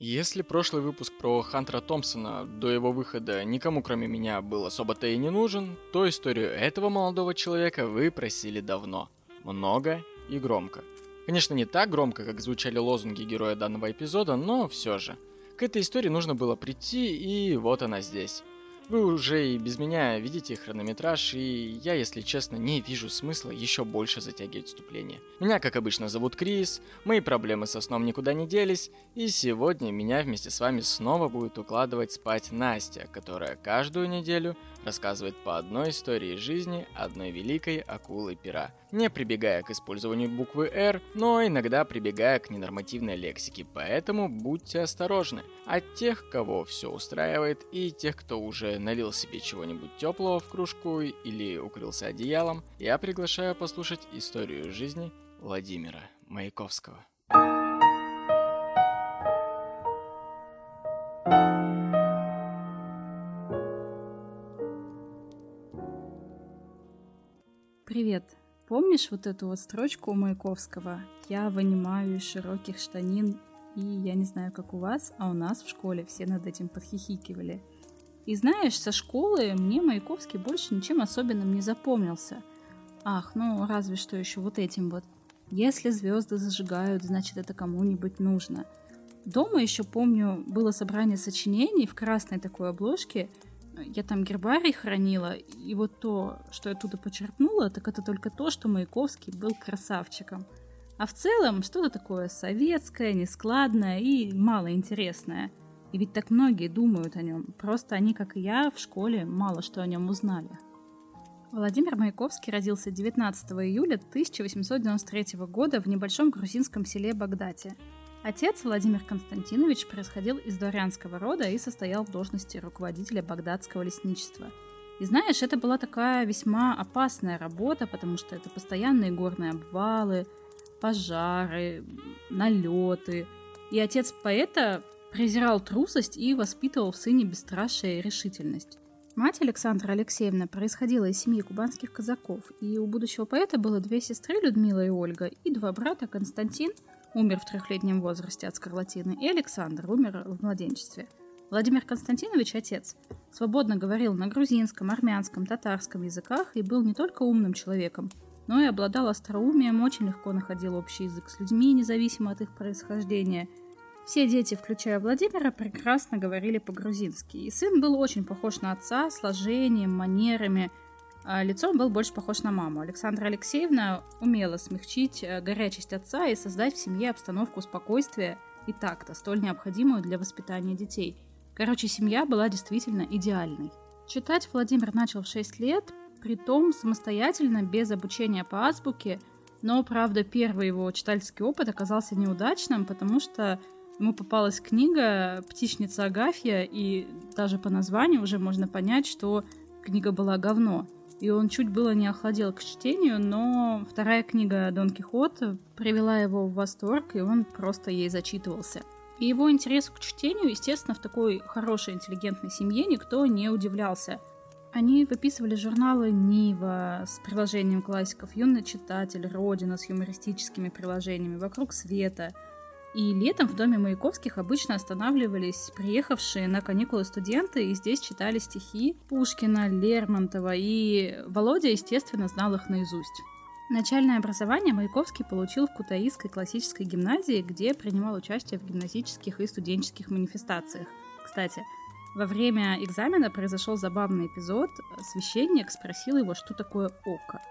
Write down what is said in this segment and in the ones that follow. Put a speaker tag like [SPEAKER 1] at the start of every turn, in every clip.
[SPEAKER 1] Если прошлый выпуск про Хантера Томпсона до его выхода никому кроме меня был особо-то и не нужен, то историю этого молодого человека вы просили давно. Много и громко. Конечно, не так громко, как звучали лозунги героя данного эпизода, но все же. К этой истории нужно было прийти, и вот она здесь. Вы уже и без меня видите хронометраж, и я, если честно, не вижу смысла еще больше затягивать вступление. Меня, как обычно, зовут Крис, мои проблемы со сном никуда не делись, и сегодня меня вместе с вами снова будет укладывать спать Настя, которая каждую неделю рассказывает по одной истории жизни одной великой акулы пера, не прибегая к использованию буквы «Р», но иногда прибегая к ненормативной лексике, поэтому будьте осторожны. От тех, кого все устраивает, и тех, кто уже налил себе чего-нибудь теплого в кружку или укрылся одеялом, я приглашаю послушать историю жизни Владимира Маяковского.
[SPEAKER 2] Привет. Помнишь вот эту вот строчку у Маяковского? Я вынимаю из широких штанин, и я не знаю, как у вас, а у нас в школе все над этим подхихикивали. И знаешь, со школы мне Маяковский больше ничем особенным не запомнился. Ах, ну разве что еще вот этим вот. Если звезды зажигают, значит это кому-нибудь нужно. Дома еще помню, было собрание сочинений в красной такой обложке – я там гербарий хранила, и вот то, что я оттуда почерпнула, так это только то, что Маяковский был красавчиком. А в целом что-то такое советское, нескладное и малоинтересное. И ведь так многие думают о нем, просто они, как и я, в школе мало что о нем узнали. Владимир Маяковский родился 19 июля 1893 года в небольшом грузинском селе Багдате – Отец Владимир Константинович происходил из дворянского рода и состоял в должности руководителя багдадского лесничества. И знаешь, это была такая весьма опасная работа, потому что это постоянные горные обвалы, пожары, налеты. И отец поэта презирал трусость и воспитывал в сыне бесстрашие и решительность. Мать Александра Алексеевна происходила из семьи кубанских казаков, и у будущего поэта было две сестры, Людмила и Ольга, и два брата, Константин – умер в трехлетнем возрасте от скарлатины, и Александр умер в младенчестве. Владимир Константинович, отец, свободно говорил на грузинском, армянском, татарском языках и был не только умным человеком, но и обладал остроумием, очень легко находил общий язык с людьми, независимо от их происхождения. Все дети, включая Владимира, прекрасно говорили по-грузински, и сын был очень похож на отца сложением, манерами – лицом был больше похож на маму. Александра Алексеевна умела смягчить э, горячесть отца и создать в семье обстановку спокойствия и такта, столь необходимую для воспитания детей. Короче, семья была действительно идеальной. Читать Владимир начал в 6 лет, при том самостоятельно, без обучения по азбуке, но, правда, первый его читательский опыт оказался неудачным, потому что ему попалась книга «Птичница Агафья», и даже по названию уже можно понять, что книга была говно и он чуть было не охладел к чтению, но вторая книга Дон Кихота привела его в восторг, и он просто ей зачитывался. И его интересу к чтению, естественно, в такой хорошей, интеллигентной семье никто не удивлялся. Они выписывали журналы «Нива» с приложением классиков «Юный читатель», «Родина» с юмористическими приложениями, «Вокруг света», и летом в доме Маяковских обычно останавливались приехавшие на каникулы студенты, и здесь читали стихи Пушкина, Лермонтова, и Володя, естественно, знал их наизусть. Начальное образование Маяковский получил в Кутаисской классической гимназии, где принимал участие в гимназических и студенческих манифестациях. Кстати, во время экзамена произошел забавный эпизод. Священник спросил его, что такое око.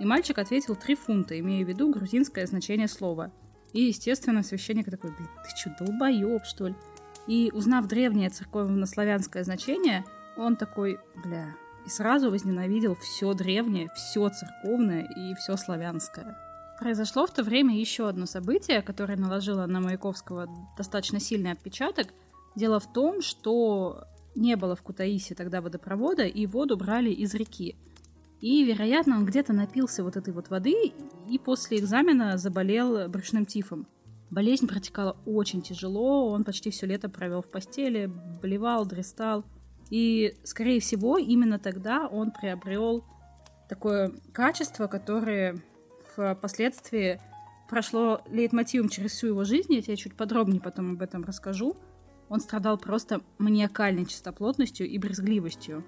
[SPEAKER 2] И мальчик ответил три фунта, имея в виду грузинское значение слова – и, естественно, священник такой, блин, ты что, долбоеб, что ли? И узнав древнее церковно-славянское значение, он такой, бля, и сразу возненавидел все древнее, все церковное и все славянское. Произошло в то время еще одно событие, которое наложило на Маяковского достаточно сильный отпечаток. Дело в том, что не было в Кутаисе тогда водопровода, и воду брали из реки. И, вероятно, он где-то напился вот этой вот воды и после экзамена заболел брюшным тифом. Болезнь протекала очень тяжело, он почти все лето провел в постели, болевал, дрестал. И, скорее всего, именно тогда он приобрел такое качество, которое впоследствии прошло лейтмотивом через всю его жизнь, я тебе чуть подробнее потом об этом расскажу. Он страдал просто маниакальной чистоплотностью и брезгливостью.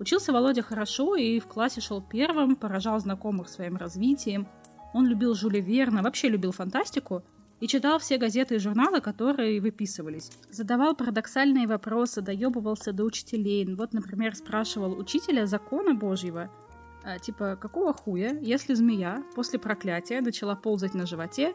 [SPEAKER 2] Учился Володя хорошо и в классе шел первым, поражал знакомых своим развитием. Он любил Жюля Верна, вообще любил фантастику и читал все газеты и журналы, которые выписывались. Задавал парадоксальные вопросы, доебывался до учителей. Вот, например, спрашивал учителя закона Божьего, а, типа, какого хуя, если змея после проклятия начала ползать на животе,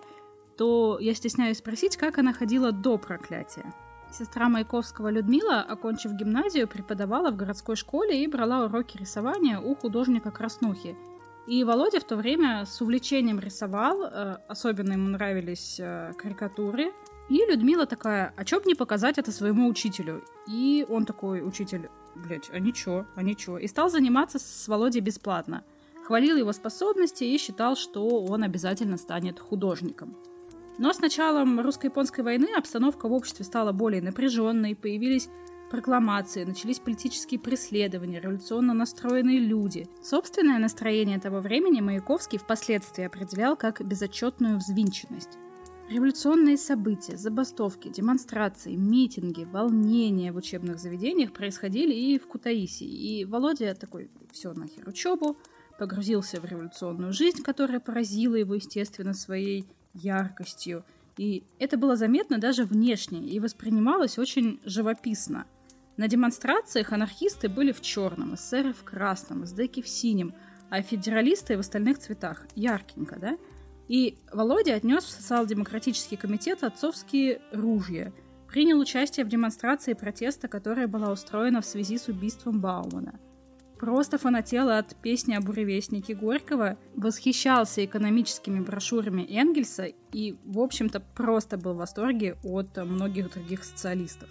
[SPEAKER 2] то я стесняюсь спросить, как она ходила до проклятия. Сестра Маяковского Людмила, окончив гимназию, преподавала в городской школе и брала уроки рисования у художника Краснухи. И Володя в то время с увлечением рисовал, э, особенно ему нравились э, карикатуры. И Людмила такая, а чё б не показать это своему учителю? И он такой, учитель, блядь, а ничего, а ничего. И стал заниматься с Володей бесплатно. Хвалил его способности и считал, что он обязательно станет художником. Но с началом русско-японской войны обстановка в обществе стала более напряженной, появились прокламации, начались политические преследования, революционно настроенные люди. Собственное настроение того времени Маяковский впоследствии определял как безотчетную взвинченность. Революционные события, забастовки, демонстрации, митинги, волнения в учебных заведениях происходили и в Кутаиси. И Володя такой, все нахер учебу, погрузился в революционную жизнь, которая поразила его, естественно, своей яркостью. И это было заметно даже внешне и воспринималось очень живописно. На демонстрациях анархисты были в черном, эсеры в красном, эсдеки в синем, а федералисты в остальных цветах. Яркенько, да? И Володя отнес в социал-демократический комитет отцовские ружья. Принял участие в демонстрации протеста, которая была устроена в связи с убийством Баумана. Просто фанател от песни о буревестнике Горького, восхищался экономическими брошюрами Энгельса и, в общем-то, просто был в восторге от многих других социалистов.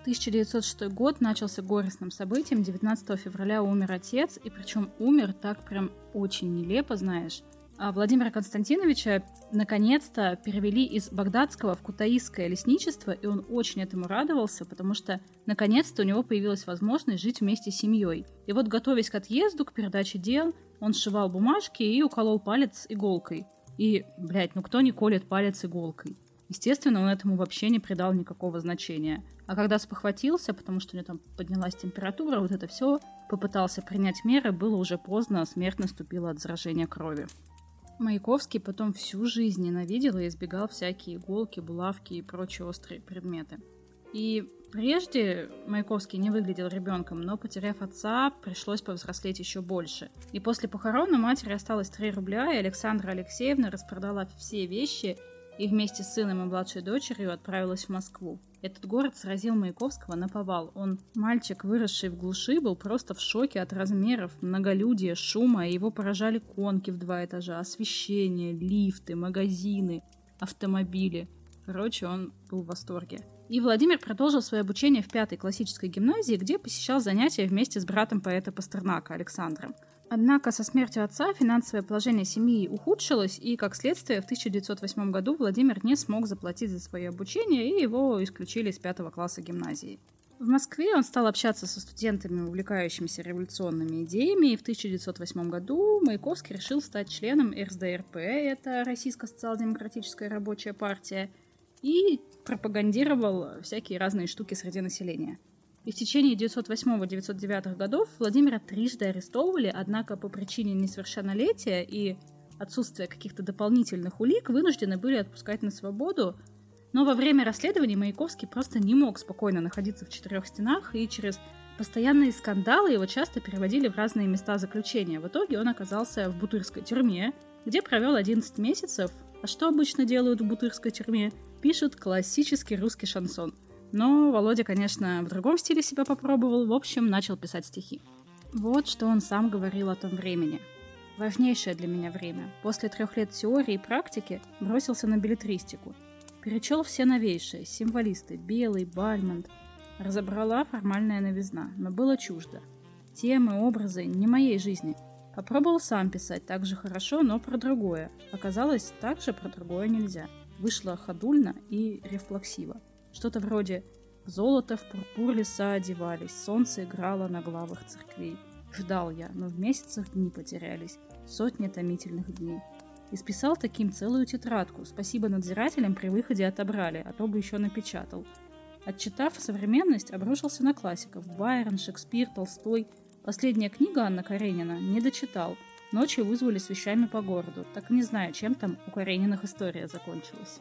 [SPEAKER 2] 1906 год начался горестным событием. 19 февраля умер отец, и причем умер так прям очень нелепо, знаешь. А Владимира Константиновича наконец-то перевели из Багдадского в Кутаисское лесничество, и он очень этому радовался, потому что наконец-то у него появилась возможность жить вместе с семьей. И вот, готовясь к отъезду, к передаче дел, он сшивал бумажки и уколол палец иголкой. И, блядь, ну кто не колет палец иголкой? Естественно, он этому вообще не придал никакого значения. А когда спохватился, потому что у него там поднялась температура, вот это все, попытался принять меры, было уже поздно, смерть наступила от заражения крови. Маяковский потом всю жизнь ненавидел и избегал всякие иголки, булавки и прочие острые предметы. И прежде Маяковский не выглядел ребенком, но потеряв отца, пришлось повзрослеть еще больше. И после похорон у матери осталось 3 рубля, и Александра Алексеевна распродала все вещи и вместе с сыном и младшей дочерью отправилась в Москву. Этот город сразил Маяковского на повал. Он, мальчик, выросший в глуши, был просто в шоке от размеров, многолюдия, шума, и его поражали конки в два этажа, освещение, лифты, магазины, автомобили. Короче, он был в восторге. И Владимир продолжил свое обучение в пятой классической гимназии, где посещал занятия вместе с братом поэта Пастернака Александром. Однако со смертью отца финансовое положение семьи ухудшилось, и, как следствие, в 1908 году Владимир не смог заплатить за свое обучение, и его исключили из пятого класса гимназии. В Москве он стал общаться со студентами, увлекающимися революционными идеями, и в 1908 году Маяковский решил стать членом РСДРП, это Российская социал-демократическая рабочая партия, и пропагандировал всякие разные штуки среди населения – и в течение 908-909 годов Владимира трижды арестовывали, однако по причине несовершеннолетия и отсутствия каких-то дополнительных улик вынуждены были отпускать на свободу. Но во время расследования Маяковский просто не мог спокойно находиться в четырех стенах, и через постоянные скандалы его часто переводили в разные места заключения. В итоге он оказался в Бутырской тюрьме, где провел 11 месяцев. А что обычно делают в Бутырской тюрьме? Пишут классический русский шансон – но Володя, конечно, в другом стиле себя попробовал, в общем, начал писать стихи. Вот что он сам говорил о том времени. Важнейшее для меня время. После трех лет теории и практики бросился на билетристику. Перечел все новейшие, символисты, Белый, Бальмонт. Разобрала формальная новизна, но было чуждо. Темы, образы не моей жизни. Попробовал сам писать так же хорошо, но про другое. Оказалось, так же про другое нельзя. Вышло ходульно и рефлексиво. Что-то вроде «Золото в пурпур леса одевались, солнце играло на главах церквей». Ждал я, но в месяцах дни потерялись, сотни томительных дней. И списал таким целую тетрадку. Спасибо надзирателям при выходе отобрали, а то бы еще напечатал. Отчитав современность, обрушился на классиков. Байрон, Шекспир, Толстой. Последняя книга Анна Каренина не дочитал. Ночью вызвали с вещами по городу. Так не знаю, чем там у Карениных история закончилась.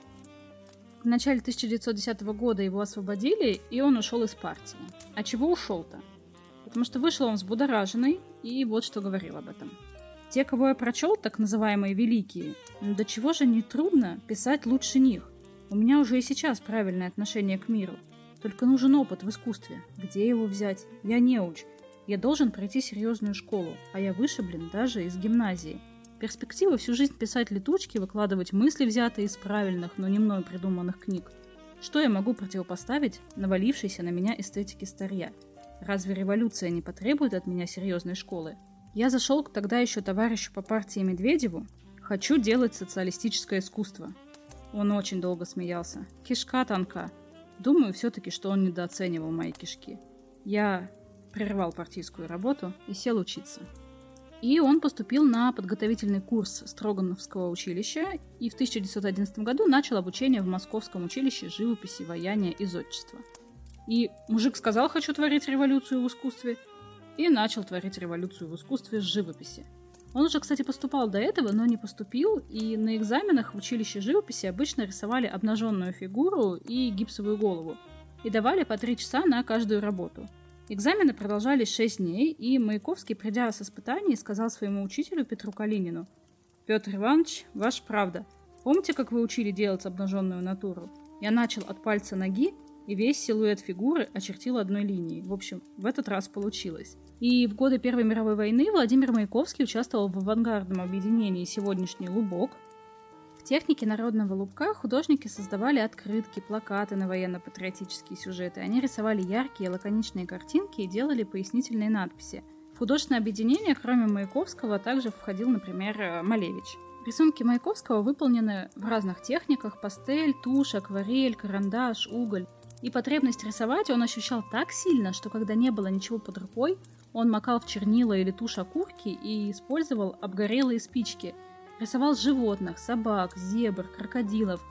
[SPEAKER 2] В начале 1910 года его освободили, и он ушел из партии. А чего ушел-то? Потому что вышел он взбудораженный, и вот что говорил об этом. Те, кого я прочел, так называемые великие, ну до чего же не трудно писать лучше них. У меня уже и сейчас правильное отношение к миру. Только нужен опыт в искусстве. Где его взять? Я не уч. Я должен пройти серьезную школу, а я вышиблен даже из гимназии. Перспектива всю жизнь писать летучки, выкладывать мысли, взятые из правильных, но не мной придуманных книг. Что я могу противопоставить навалившейся на меня эстетике старья? Разве революция не потребует от меня серьезной школы? Я зашел к тогда еще товарищу по партии Медведеву. Хочу делать социалистическое искусство. Он очень долго смеялся. Кишка тонка. Думаю все-таки, что он недооценивал мои кишки. Я прервал партийскую работу и сел учиться. И он поступил на подготовительный курс Строгановского училища и в 1911 году начал обучение в Московском училище живописи, ваяния и зодчества. И мужик сказал «хочу творить революцию в искусстве» и начал творить революцию в искусстве с живописи. Он уже, кстати, поступал до этого, но не поступил, и на экзаменах в училище живописи обычно рисовали обнаженную фигуру и гипсовую голову, и давали по три часа на каждую работу – Экзамены продолжались шесть дней, и Маяковский, придя с испытаний, сказал своему учителю Петру Калинину, «Петр Иванович, ваша правда. Помните, как вы учили делать обнаженную натуру? Я начал от пальца ноги, и весь силуэт фигуры очертил одной линией. В общем, в этот раз получилось. И в годы Первой мировой войны Владимир Маяковский участвовал в авангардном объединении «Сегодняшний Лубок», в технике народного лубка художники создавали открытки, плакаты на военно-патриотические сюжеты. Они рисовали яркие лаконичные картинки и делали пояснительные надписи. В художественное объединение, кроме Маяковского, также входил, например, э, Малевич. Рисунки Маяковского выполнены в разных техниках – пастель, тушь, акварель, карандаш, уголь. И потребность рисовать он ощущал так сильно, что когда не было ничего под рукой, он макал в чернила или тушь окурки и использовал обгорелые спички – Рисовал животных, собак, зебр, крокодилов.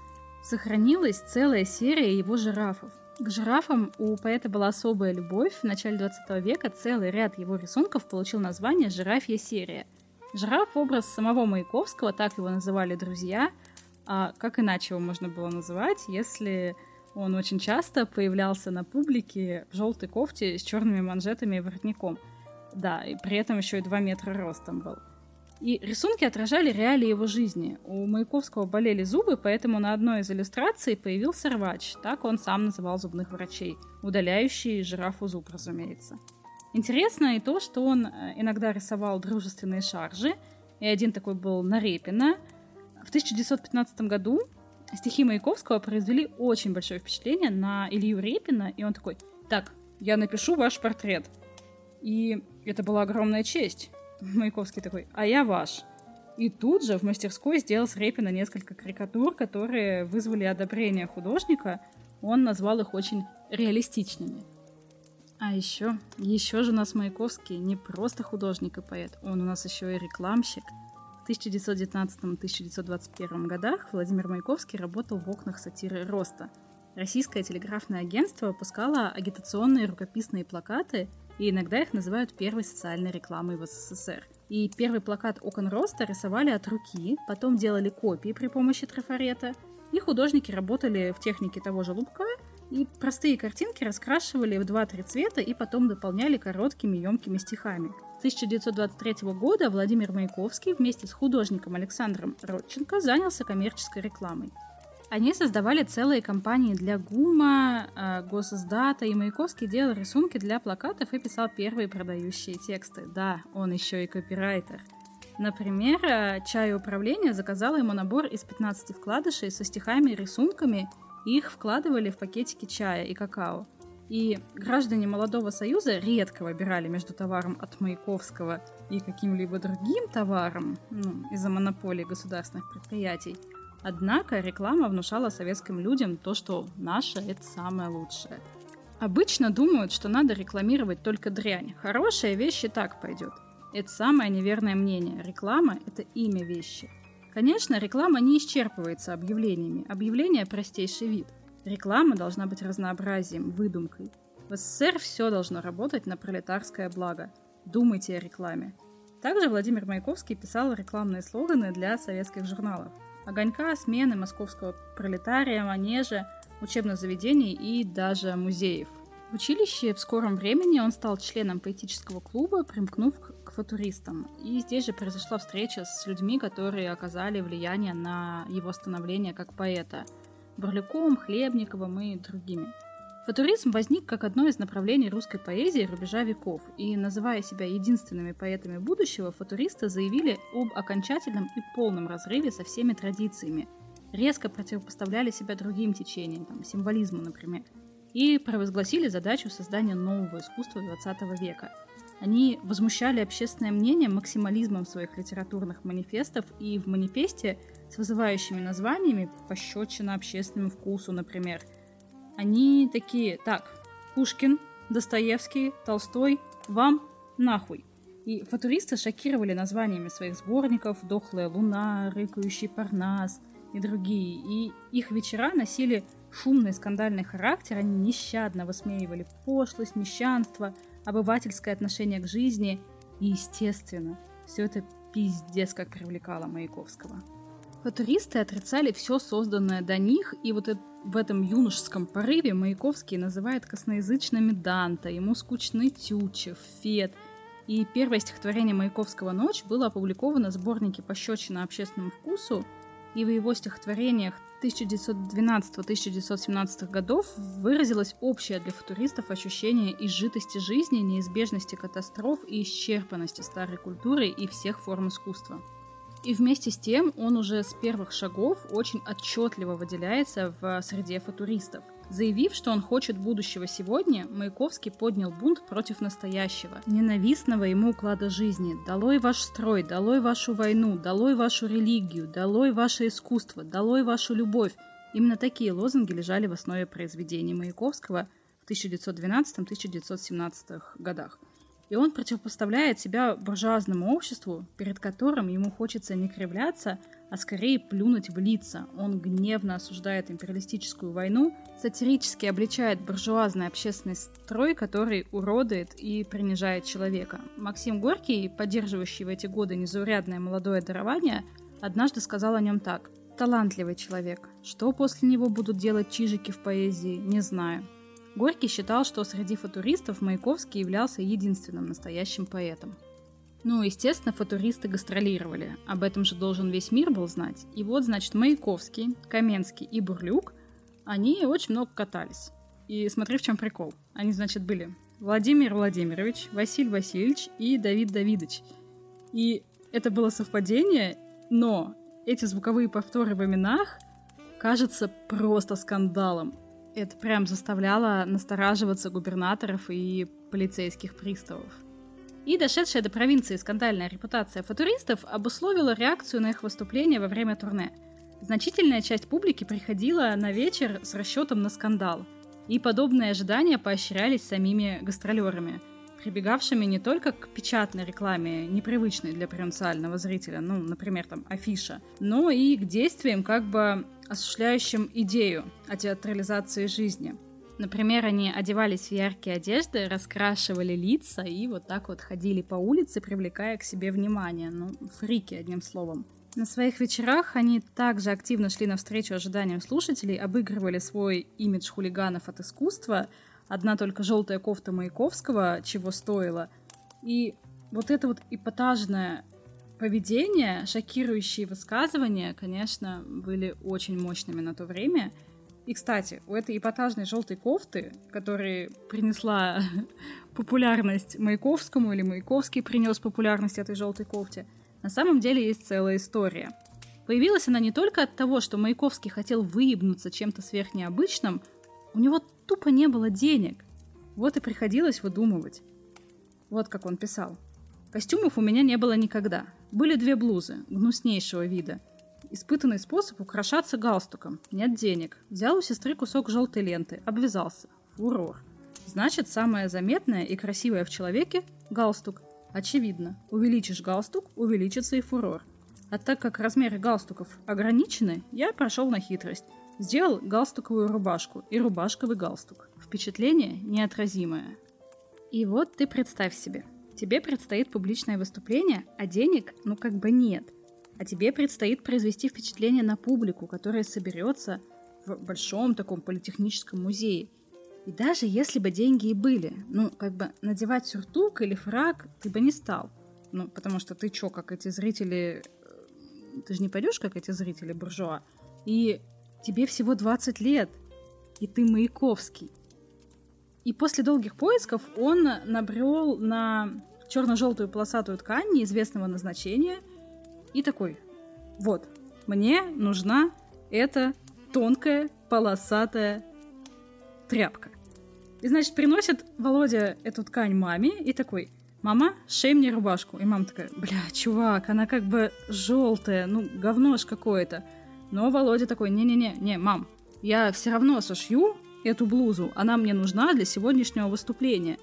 [SPEAKER 2] Сохранилась целая серия его жирафов. К жирафам у поэта была особая любовь. В начале 20 века целый ряд его рисунков получил название «Жирафья серия». Жираф – образ самого Маяковского, так его называли друзья. А как иначе его можно было называть, если он очень часто появлялся на публике в желтой кофте с черными манжетами и воротником. Да, и при этом еще и 2 метра ростом был. И рисунки отражали реалии его жизни. У Маяковского болели зубы, поэтому на одной из иллюстраций появился рвач. Так он сам называл зубных врачей. Удаляющий жирафу зуб, разумеется. Интересно и то, что он э, иногда рисовал дружественные шаржи. И один такой был на Репина. В 1915 году стихи Маяковского произвели очень большое впечатление на Илью Репина. И он такой, так, я напишу ваш портрет. И это была огромная честь. Маяковский такой, а я ваш. И тут же в мастерской сделал с Репина несколько карикатур, которые вызвали одобрение художника. Он назвал их очень реалистичными. А еще, еще же у нас Маяковский не просто художник и поэт, он у нас еще и рекламщик. В 1919-1921 годах Владимир Маяковский работал в окнах сатиры «Роста». Российское телеграфное агентство выпускало агитационные рукописные плакаты и иногда их называют первой социальной рекламой в СССР. И первый плакат «Окон роста» рисовали от руки, потом делали копии при помощи трафарета, и художники работали в технике того же лупка, и простые картинки раскрашивали в 2-3 цвета и потом дополняли короткими емкими стихами. С 1923 года Владимир Маяковский вместе с художником Александром Родченко занялся коммерческой рекламой. Они создавали целые компании для ГУМа, э, Госиздата, и Маяковский делал рисунки для плакатов и писал первые продающие тексты. Да, он еще и копирайтер. Например, э, чай управления заказала ему набор из 15 вкладышей со стихами и рисунками, и их вкладывали в пакетики чая и какао. И граждане Молодого Союза редко выбирали между товаром от Маяковского и каким-либо другим товаром ну, из-за монополии государственных предприятий – Однако реклама внушала советским людям то, что наше – это самое лучшее. Обычно думают, что надо рекламировать только дрянь. Хорошая вещь и так пойдет. Это самое неверное мнение. Реклама – это имя вещи. Конечно, реклама не исчерпывается объявлениями. Объявление – простейший вид. Реклама должна быть разнообразием, выдумкой. В СССР все должно работать на пролетарское благо. Думайте о рекламе. Также Владимир Маяковский писал рекламные слоганы для советских журналов. Огонька, смены московского пролетария, манежа, учебных заведений и даже музеев. В училище в скором времени он стал членом поэтического клуба, примкнув к футуристам. И здесь же произошла встреча с людьми, которые оказали влияние на его становление как поэта. Бурляком, Хлебниковым и другими. Футуризм возник как одно из направлений русской поэзии рубежа веков, и, называя себя единственными поэтами будущего, футуристы заявили об окончательном и полном разрыве со всеми традициями, резко противопоставляли себя другим течениям, там, символизму, например, и провозгласили задачу создания нового искусства XX века. Они возмущали общественное мнение максимализмом своих литературных манифестов, и в манифесте с вызывающими названиями пощечина общественному вкусу, например – они такие, так, Пушкин, Достоевский, Толстой, вам нахуй. И футуристы шокировали названиями своих сборников «Дохлая луна», «Рыкающий парнас» и другие. И их вечера носили шумный скандальный характер, они нещадно высмеивали пошлость, мещанство, обывательское отношение к жизни. И, естественно, все это пиздец как привлекало Маяковского. Футуристы отрицали все созданное до них, и вот это в этом юношеском порыве Маяковский называет косноязычными Данта, ему скучны Тютчев, Фет. И первое стихотворение Маяковского «Ночь» было опубликовано в сборнике «Пощечина общественному вкусу», и в его стихотворениях 1912-1917 годов выразилось общее для футуристов ощущение изжитости жизни, неизбежности катастроф и исчерпанности старой культуры и всех форм искусства. И вместе с тем он уже с первых шагов очень отчетливо выделяется в среде футуристов. Заявив, что он хочет будущего сегодня, Маяковский поднял бунт против настоящего, ненавистного ему уклада жизни. «Долой ваш строй, долой вашу войну, долой вашу религию, долой ваше искусство, долой вашу любовь». Именно такие лозунги лежали в основе произведений Маяковского в 1912-1917 годах. И он противопоставляет себя буржуазному обществу, перед которым ему хочется не кривляться, а скорее плюнуть в лица. Он гневно осуждает империалистическую войну, сатирически обличает буржуазный общественный строй, который уродует и принижает человека. Максим Горький, поддерживающий в эти годы незаурядное молодое дарование, однажды сказал о нем так. «Талантливый человек. Что после него будут делать чижики в поэзии, не знаю. Горький считал, что среди футуристов Маяковский являлся единственным настоящим поэтом. Ну, естественно, футуристы гастролировали. Об этом же должен весь мир был знать. И вот, значит, Маяковский, Каменский и Бурлюк, они очень много катались. И смотри, в чем прикол. Они, значит, были Владимир Владимирович, Василий Васильевич и Давид Давидович. И это было совпадение, но эти звуковые повторы в именах кажутся просто скандалом. Это прям заставляло настораживаться губернаторов и полицейских приставов. И дошедшая до провинции скандальная репутация футуристов обусловила реакцию на их выступления во время турне. Значительная часть публики приходила на вечер с расчетом на скандал, и подобные ожидания поощрялись самими гастролерами, прибегавшими не только к печатной рекламе, непривычной для провинциального зрителя, ну, например, там, афиша, но и к действиям, как бы осуществляющим идею о театрализации жизни. Например, они одевались в яркие одежды, раскрашивали лица и вот так вот ходили по улице, привлекая к себе внимание. Ну, фрики, одним словом. На своих вечерах они также активно шли навстречу ожиданиям слушателей, обыгрывали свой имидж хулиганов от искусства. Одна только желтая кофта Маяковского чего стоила. И вот это вот эпатажное поведение, шокирующие высказывания, конечно, были очень мощными на то время. И, кстати, у этой эпатажной желтой кофты, которая принесла популярность Маяковскому, или Маяковский принес популярность этой желтой кофте, на самом деле есть целая история. Появилась она не только от того, что Маяковский хотел выебнуться чем-то сверхнеобычным, у него тупо не было денег. Вот и приходилось выдумывать. Вот как он писал. Костюмов у меня не было никогда. Были две блузы, гнуснейшего вида. Испытанный способ украшаться галстуком. Нет денег. Взял у сестры кусок желтой ленты, обвязался. Фурор. Значит, самое заметное и красивое в человеке – галстук. Очевидно, увеличишь галстук, увеличится и фурор. А так как размеры галстуков ограничены, я прошел на хитрость. Сделал галстуковую рубашку и рубашковый галстук. Впечатление неотразимое. И вот ты представь себе, тебе предстоит публичное выступление, а денег ну как бы нет. А тебе предстоит произвести впечатление на публику, которая соберется в большом таком политехническом музее. И даже если бы деньги и были, ну, как бы надевать сюртук или фраг ты бы не стал. Ну, потому что ты чё, как эти зрители... Э, ты же не пойдешь, как эти зрители буржуа. И тебе всего 20 лет, и ты Маяковский. И после долгих поисков он набрел на черно-желтую полосатую ткань неизвестного назначения и такой, вот, мне нужна эта тонкая полосатая тряпка. И, значит, приносит Володя эту ткань маме и такой, мама, шей мне рубашку. И мама такая, бля, чувак, она как бы желтая, ну, говно ж какое-то. Но Володя такой, не-не-не, не, мам, я все равно сошью эту блузу, она мне нужна для сегодняшнего выступления.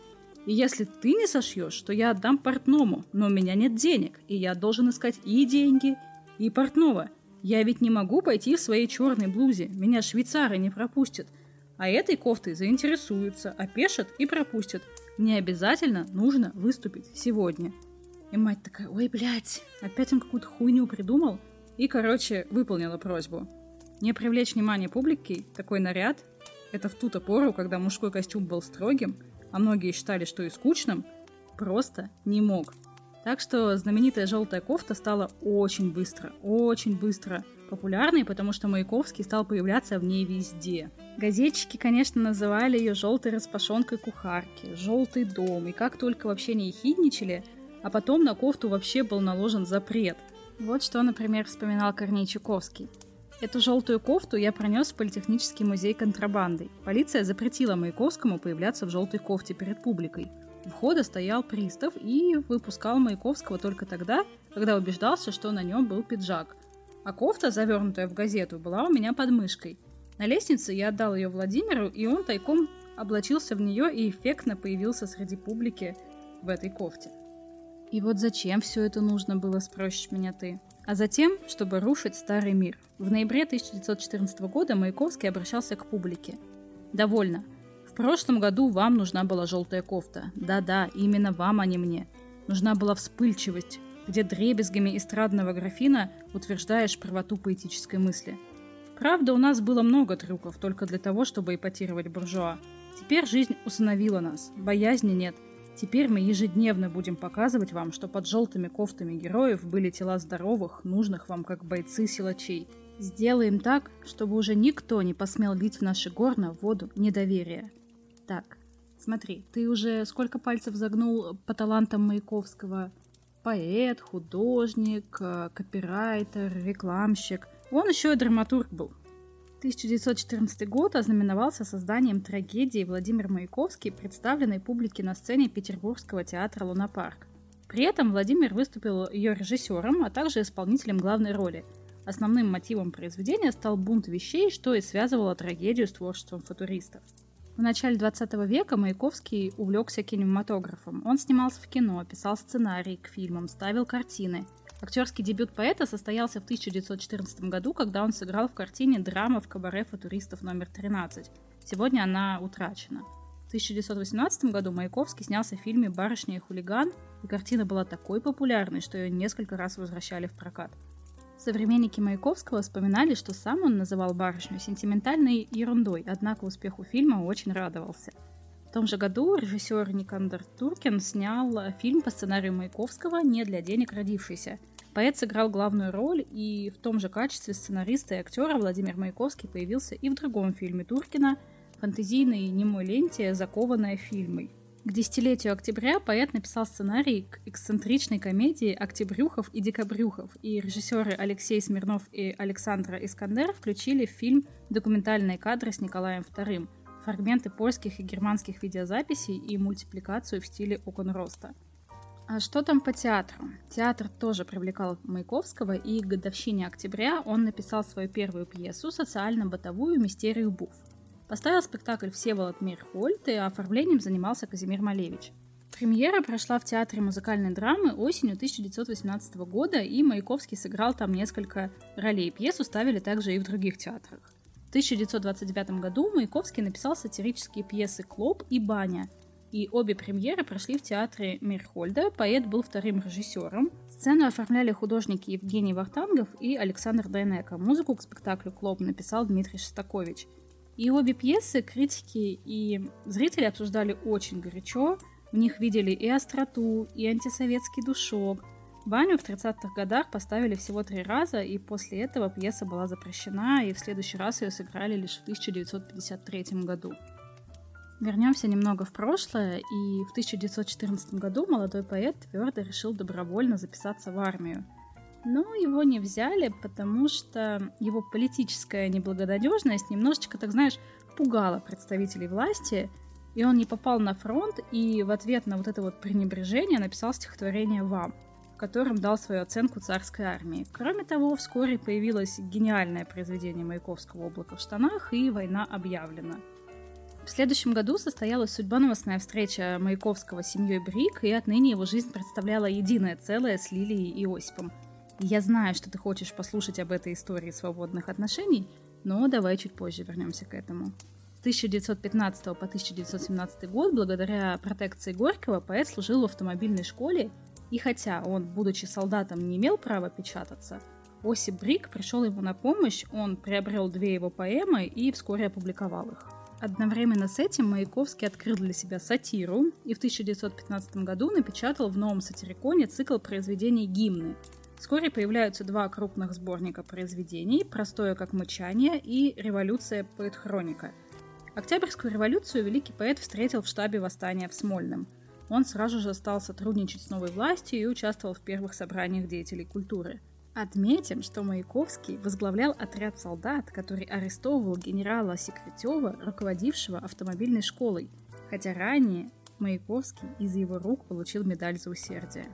[SPEAKER 2] И если ты не сошьешь, то я отдам портному, но у меня нет денег, и я должен искать и деньги, и портного. Я ведь не могу пойти в своей черной блузе, меня швейцары не пропустят. А этой кофтой заинтересуются, опешат и пропустят. Мне обязательно нужно выступить сегодня. И мать такая, ой, блядь, опять он какую-то хуйню придумал. И, короче, выполнила просьбу. Не привлечь внимание публики, такой наряд, это в ту-то пору, когда мужской костюм был строгим, а многие считали, что и скучным, просто не мог. Так что знаменитая желтая кофта стала очень быстро, очень быстро популярной, потому что Маяковский стал появляться в ней везде. Газетчики, конечно, называли ее желтой распашонкой кухарки, желтый дом, и как только вообще не ехидничали, а потом на кофту вообще был наложен запрет. Вот что, например, вспоминал Корней Чуковский. Эту желтую кофту я пронес в Политехнический музей контрабандой. Полиция запретила Маяковскому появляться в желтой кофте перед публикой. У входа стоял пристав и выпускал Маяковского только тогда, когда убеждался, что на нем был пиджак. А кофта, завернутая в газету, была у меня под мышкой. На лестнице я отдал ее Владимиру, и он тайком облачился в нее и эффектно появился среди публики в этой кофте. И вот зачем все это нужно было, спросишь меня ты? А затем, чтобы рушить старый мир. В ноябре 1914 года Маяковский обращался к публике. «Довольно. В прошлом году вам нужна была желтая кофта. Да-да, именно вам, а не мне. Нужна была вспыльчивость, где дребезгами эстрадного графина утверждаешь правоту поэтической мысли. Правда, у нас было много трюков только для того, чтобы эпатировать буржуа. Теперь жизнь усыновила нас, боязни нет, Теперь мы ежедневно будем показывать вам, что под желтыми кофтами героев были тела здоровых, нужных вам как бойцы-силачей. Сделаем так, чтобы уже никто не посмел лить в наши горна воду недоверия. Так, смотри, ты уже сколько пальцев загнул по талантам Маяковского? Поэт, художник, э, копирайтер, рекламщик. Он еще и драматург был. 1914 год ознаменовался созданием трагедии Владимир Маяковский, представленной публике на сцене Петербургского театра «Лунапарк». При этом Владимир выступил ее режиссером, а также исполнителем главной роли. Основным мотивом произведения стал бунт вещей, что и связывало трагедию с творчеством футуристов. В начале 20 века Маяковский увлекся кинематографом. Он снимался в кино, писал сценарии к фильмам, ставил картины – Актерский дебют поэта состоялся в 1914 году, когда он сыграл в картине «Драма в кабаре футуристов номер 13». Сегодня она утрачена. В 1918 году Маяковский снялся в фильме «Барышня и хулиган», и картина была такой популярной, что ее несколько раз возвращали в прокат. Современники Маяковского вспоминали, что сам он называл барышню сентиментальной ерундой, однако успеху фильма очень радовался – том же году режиссер Никандр Туркин снял фильм по сценарию Маяковского «Не для денег родившийся». Поэт сыграл главную роль, и в том же качестве сценариста и актера Владимир Маяковский появился и в другом фильме Туркина фантазийной немой ленте «Закованная фильмой». К десятилетию октября поэт написал сценарий к эксцентричной комедии «Октябрюхов и Декабрюхов», и режиссеры Алексей Смирнов и Александра Искандер включили в фильм документальные кадры с Николаем II – фрагменты польских и германских видеозаписей и мультипликацию в стиле окон роста. А что там по театру? Театр тоже привлекал Маяковского, и к годовщине октября он написал свою первую пьесу «Социально-бытовую мистерию Буф». Поставил спектакль Всеволод Мирхольд, и оформлением занимался Казимир Малевич. Премьера прошла в Театре музыкальной драмы осенью 1918 года, и Маяковский сыграл там несколько ролей. Пьесу ставили также и в других театрах. В 1929 году Маяковский написал сатирические пьесы «Клоп» и «Баня», и обе премьеры прошли в театре Мирхольда. Поэт был вторым режиссером. Сцену оформляли художники Евгений Вахтангов и Александр Дайнеко. Музыку к спектаклю «Клоп» написал Дмитрий Шостакович. И обе пьесы критики и зрители обсуждали очень горячо – в них видели и остроту, и антисоветский душок. Баню в 30-х годах поставили всего три раза, и после этого пьеса была запрещена, и в следующий раз ее сыграли лишь в 1953 году. Вернемся немного в прошлое, и в 1914 году молодой поэт твердо решил добровольно записаться в армию. Но его не взяли, потому что его политическая неблагонадежность немножечко, так знаешь, пугала представителей власти – и он не попал на фронт, и в ответ на вот это вот пренебрежение написал стихотворение «Вам», в котором дал свою оценку царской армии. Кроме того, вскоре появилось гениальное произведение Маяковского «Облако в штанах» и «Война объявлена». В следующем году состоялась судьбоносная встреча Маяковского с семьей Брик, и отныне его жизнь представляла единое целое с Лилией и Осипом. Я знаю, что ты хочешь послушать об этой истории свободных отношений, но давай чуть позже вернемся к этому. 1915 по 1917 год благодаря протекции Горького поэт служил в автомобильной школе, и хотя он, будучи солдатом, не имел права печататься, Осип Брик пришел ему на помощь, он приобрел две его поэмы и вскоре опубликовал их. Одновременно с этим Маяковский открыл для себя сатиру и в 1915 году напечатал в новом сатириконе цикл произведений «Гимны». Вскоре появляются два крупных сборника произведений «Простое как мычание» и «Революция поэт-хроника», Октябрьскую революцию великий поэт встретил в штабе восстания в Смольном. Он сразу же стал сотрудничать с новой властью и участвовал в первых собраниях деятелей культуры. Отметим, что Маяковский возглавлял отряд солдат, который арестовывал генерала Секретева, руководившего автомобильной школой, хотя ранее Маяковский из его рук получил медаль за усердие.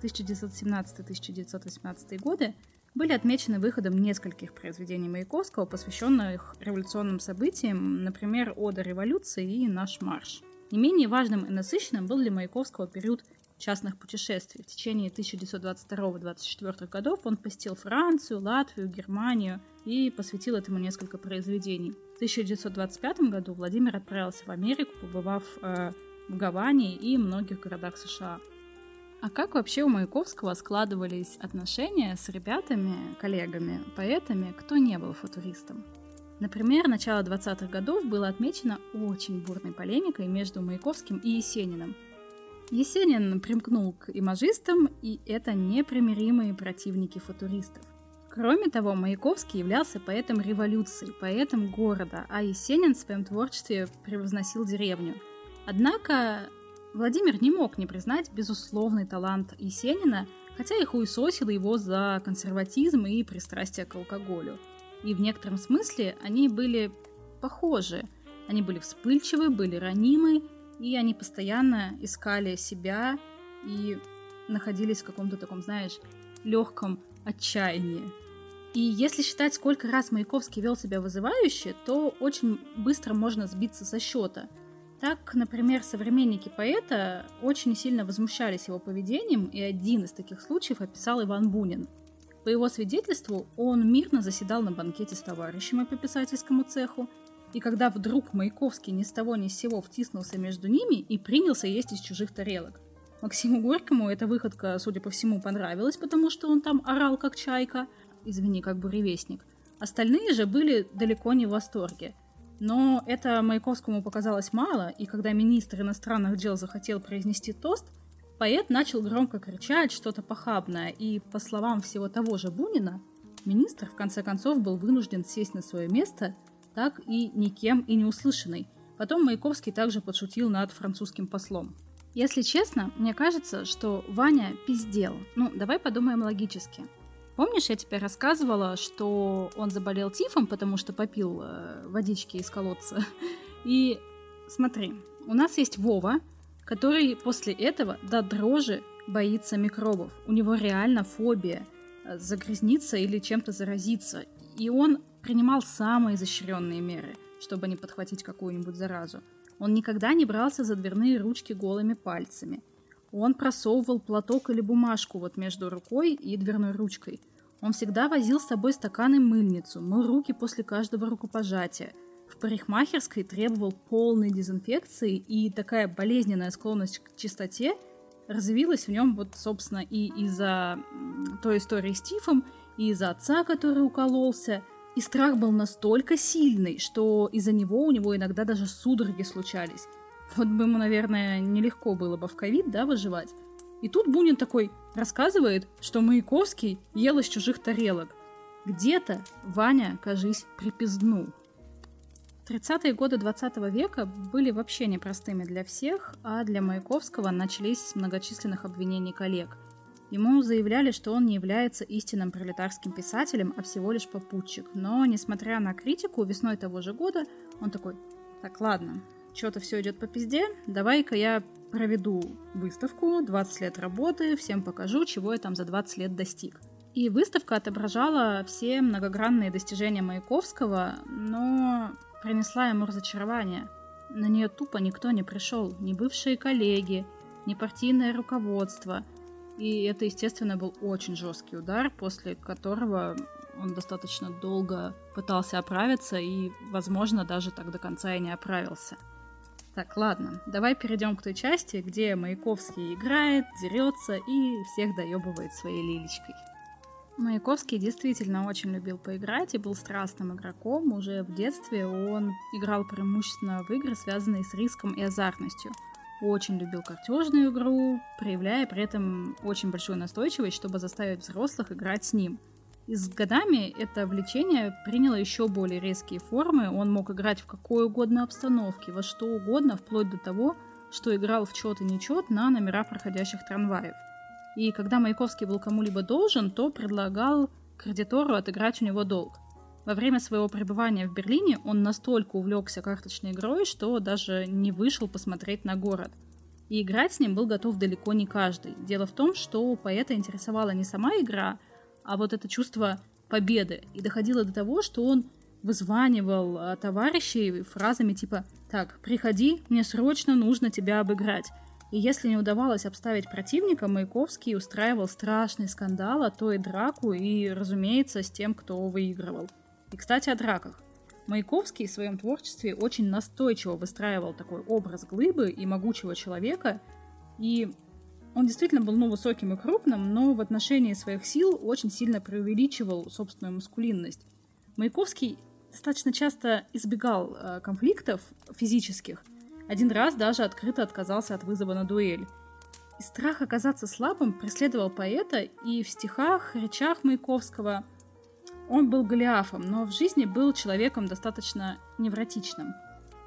[SPEAKER 2] 1917-1918 годы были отмечены выходом нескольких произведений Маяковского, посвященных революционным событиям, например, «Ода революции» и «Наш марш». Не менее важным и насыщенным был для Маяковского период частных путешествий. В течение 1922-1924 годов он посетил Францию, Латвию, Германию и посвятил этому несколько произведений. В 1925 году Владимир отправился в Америку, побывав э, в Гаване и многих городах США. А как вообще у Маяковского складывались отношения с ребятами, коллегами, поэтами, кто не был футуристом? Например, начало 20-х годов было отмечено очень бурной полемикой между Маяковским и Есениным. Есенин примкнул к имажистам, и это непримиримые противники футуристов. Кроме того, Маяковский являлся поэтом революции, поэтом города, а Есенин в своем творчестве превозносил деревню. Однако Владимир не мог не признать безусловный талант Есенина, хотя и хуесосил его за консерватизм и пристрастие к алкоголю. И в некотором смысле они были похожи. Они были вспыльчивы, были ранимы, и они постоянно искали себя и находились в каком-то таком, знаешь, легком отчаянии. И если считать, сколько раз Маяковский вел себя вызывающе, то очень быстро можно сбиться со счета – так, например, современники поэта очень сильно возмущались его поведением, и один из таких случаев описал Иван Бунин. По его свидетельству, он мирно заседал на банкете с товарищами по писательскому цеху, и когда вдруг Маяковский ни с того ни с сего втиснулся между ними и принялся есть из чужих тарелок. Максиму Горькому эта выходка, судя по всему, понравилась, потому что он там орал как чайка, извини, как буревестник. Остальные же были далеко не в восторге – но это Маяковскому показалось мало, и когда министр иностранных дел захотел произнести тост, поэт начал громко кричать что-то похабное, и, по словам всего того же Бунина, министр в конце концов был вынужден сесть на свое место, так и никем и не услышанный. Потом Маяковский также подшутил над французским послом. Если честно, мне кажется, что Ваня пиздел. Ну, давай подумаем логически. Помнишь, я тебе рассказывала, что он заболел тифом, потому что попил э, водички из колодца? И смотри, у нас есть Вова, который после этого до дрожи боится микробов. У него реально фобия э, загрязниться или чем-то заразиться. И он принимал самые изощренные меры, чтобы не подхватить какую-нибудь заразу. Он никогда не брался за дверные ручки голыми пальцами. Он просовывал платок или бумажку вот между рукой и дверной ручкой. Он всегда возил с собой стакан и мыльницу, мыл руки после каждого рукопожатия. В парикмахерской требовал полной дезинфекции, и такая болезненная склонность к чистоте развилась в нем вот, собственно, и из-за той истории с Тифом, и из-за отца, который укололся – и страх был настолько сильный, что из-за него у него иногда даже судороги случались. Вот бы ему, наверное, нелегко было бы в ковид, да, выживать. И тут Бунин такой рассказывает, что Маяковский ел из чужих тарелок. Где-то Ваня, кажись, припизднул. 30-е годы 20 века были вообще непростыми для всех, а для Маяковского начались с многочисленных обвинений коллег – Ему заявляли, что он не является истинным пролетарским писателем, а всего лишь попутчик. Но, несмотря на критику, весной того же года он такой, так, ладно, что-то все идет по пизде, давай-ка я проведу выставку, 20 лет работы, всем покажу, чего я там за 20 лет достиг. И выставка отображала все многогранные достижения Маяковского, но принесла ему разочарование. На нее тупо никто не пришел, ни бывшие коллеги, ни партийное руководство – и это, естественно, был очень жесткий удар, после которого он достаточно долго пытался оправиться и, возможно, даже так до конца и не оправился. Так, ладно, давай перейдем к той части, где Маяковский играет, дерется и всех доебывает своей лилечкой. Маяковский действительно очень любил поиграть и был страстным игроком. Уже в детстве он играл преимущественно в игры, связанные с риском и азартностью – очень любил картежную игру, проявляя при этом очень большую настойчивость, чтобы заставить взрослых играть с ним. И с годами это влечение приняло еще более резкие формы. Он мог играть в какой угодно обстановке, во что угодно, вплоть до того, что играл в чет и нечет на номера проходящих трамваев. И когда Маяковский был кому-либо должен, то предлагал кредитору отыграть у него долг. Во время своего пребывания в Берлине он настолько увлекся карточной игрой, что даже не вышел посмотреть на город. И играть с ним был готов далеко не каждый. Дело в том, что поэта интересовала не сама игра, а вот это чувство победы. И доходило до того, что он вызванивал а, товарищей фразами типа «Так, приходи, мне срочно нужно тебя обыграть». И если не удавалось обставить противника, Маяковский устраивал страшный скандал, а то и драку, и, разумеется, с тем, кто выигрывал. И, кстати, о драках. Маяковский в своем творчестве очень настойчиво выстраивал такой образ глыбы и могучего человека, и он действительно был ну, высоким и крупным, но в отношении своих сил очень сильно преувеличивал собственную маскулинность. Маяковский достаточно часто избегал э, конфликтов физических. Один раз даже открыто отказался от вызова на дуэль. И страх оказаться слабым преследовал поэта, и в стихах, речах Маяковского – он был Голиафом, но в жизни был человеком достаточно невротичным.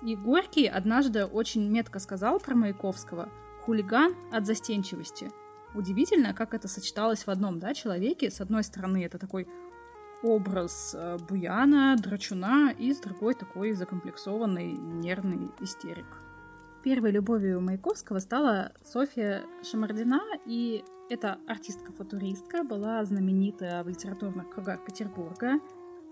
[SPEAKER 2] И Горький однажды очень метко сказал про Маяковского «хулиган от застенчивости». Удивительно, как это сочеталось в одном да, человеке. С одной стороны, это такой образ э, буяна, драчуна, и с другой такой закомплексованный нервный истерик. Первой любовью Маяковского стала Софья Шамардина, и эта артистка-футуристка была знаменита в литературных кругах Петербурга.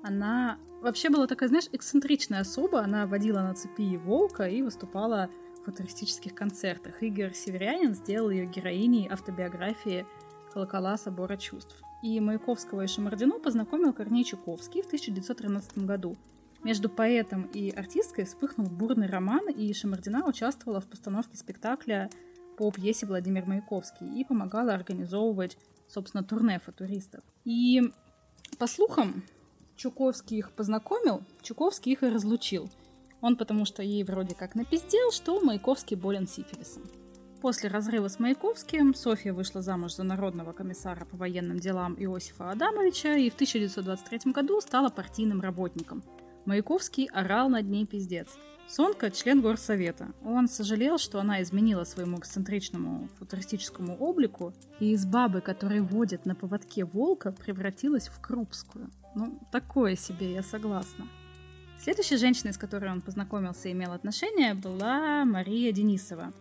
[SPEAKER 2] Она вообще была такая, знаешь, эксцентричная особа. Она водила на цепи волка и выступала в футуристических концертах. Игорь Северянин сделал ее героиней автобиографии «Колокола собора чувств». И Маяковского и Шамардину познакомил Корней Чуковский в 1913 году. Между поэтом и артисткой вспыхнул бурный роман, и Шамардина участвовала в постановке спектакля по пьесе Владимир Маяковский и помогала организовывать, собственно, турне футуристов. И по слухам, Чуковский их познакомил, Чуковский их и разлучил. Он потому что ей вроде как напиздел, что Маяковский болен сифилисом. После разрыва с Маяковским Софья вышла замуж за народного комиссара по военным делам Иосифа Адамовича и в 1923 году стала партийным работником. Маяковский орал над ней пиздец – Сонка – член горсовета. Он сожалел, что она изменила своему эксцентричному футуристическому облику и из бабы, которая водит на поводке волка, превратилась в крупскую. Ну, такое себе, я согласна. Следующей женщиной, с которой он познакомился и имел отношения, была Мария Денисова.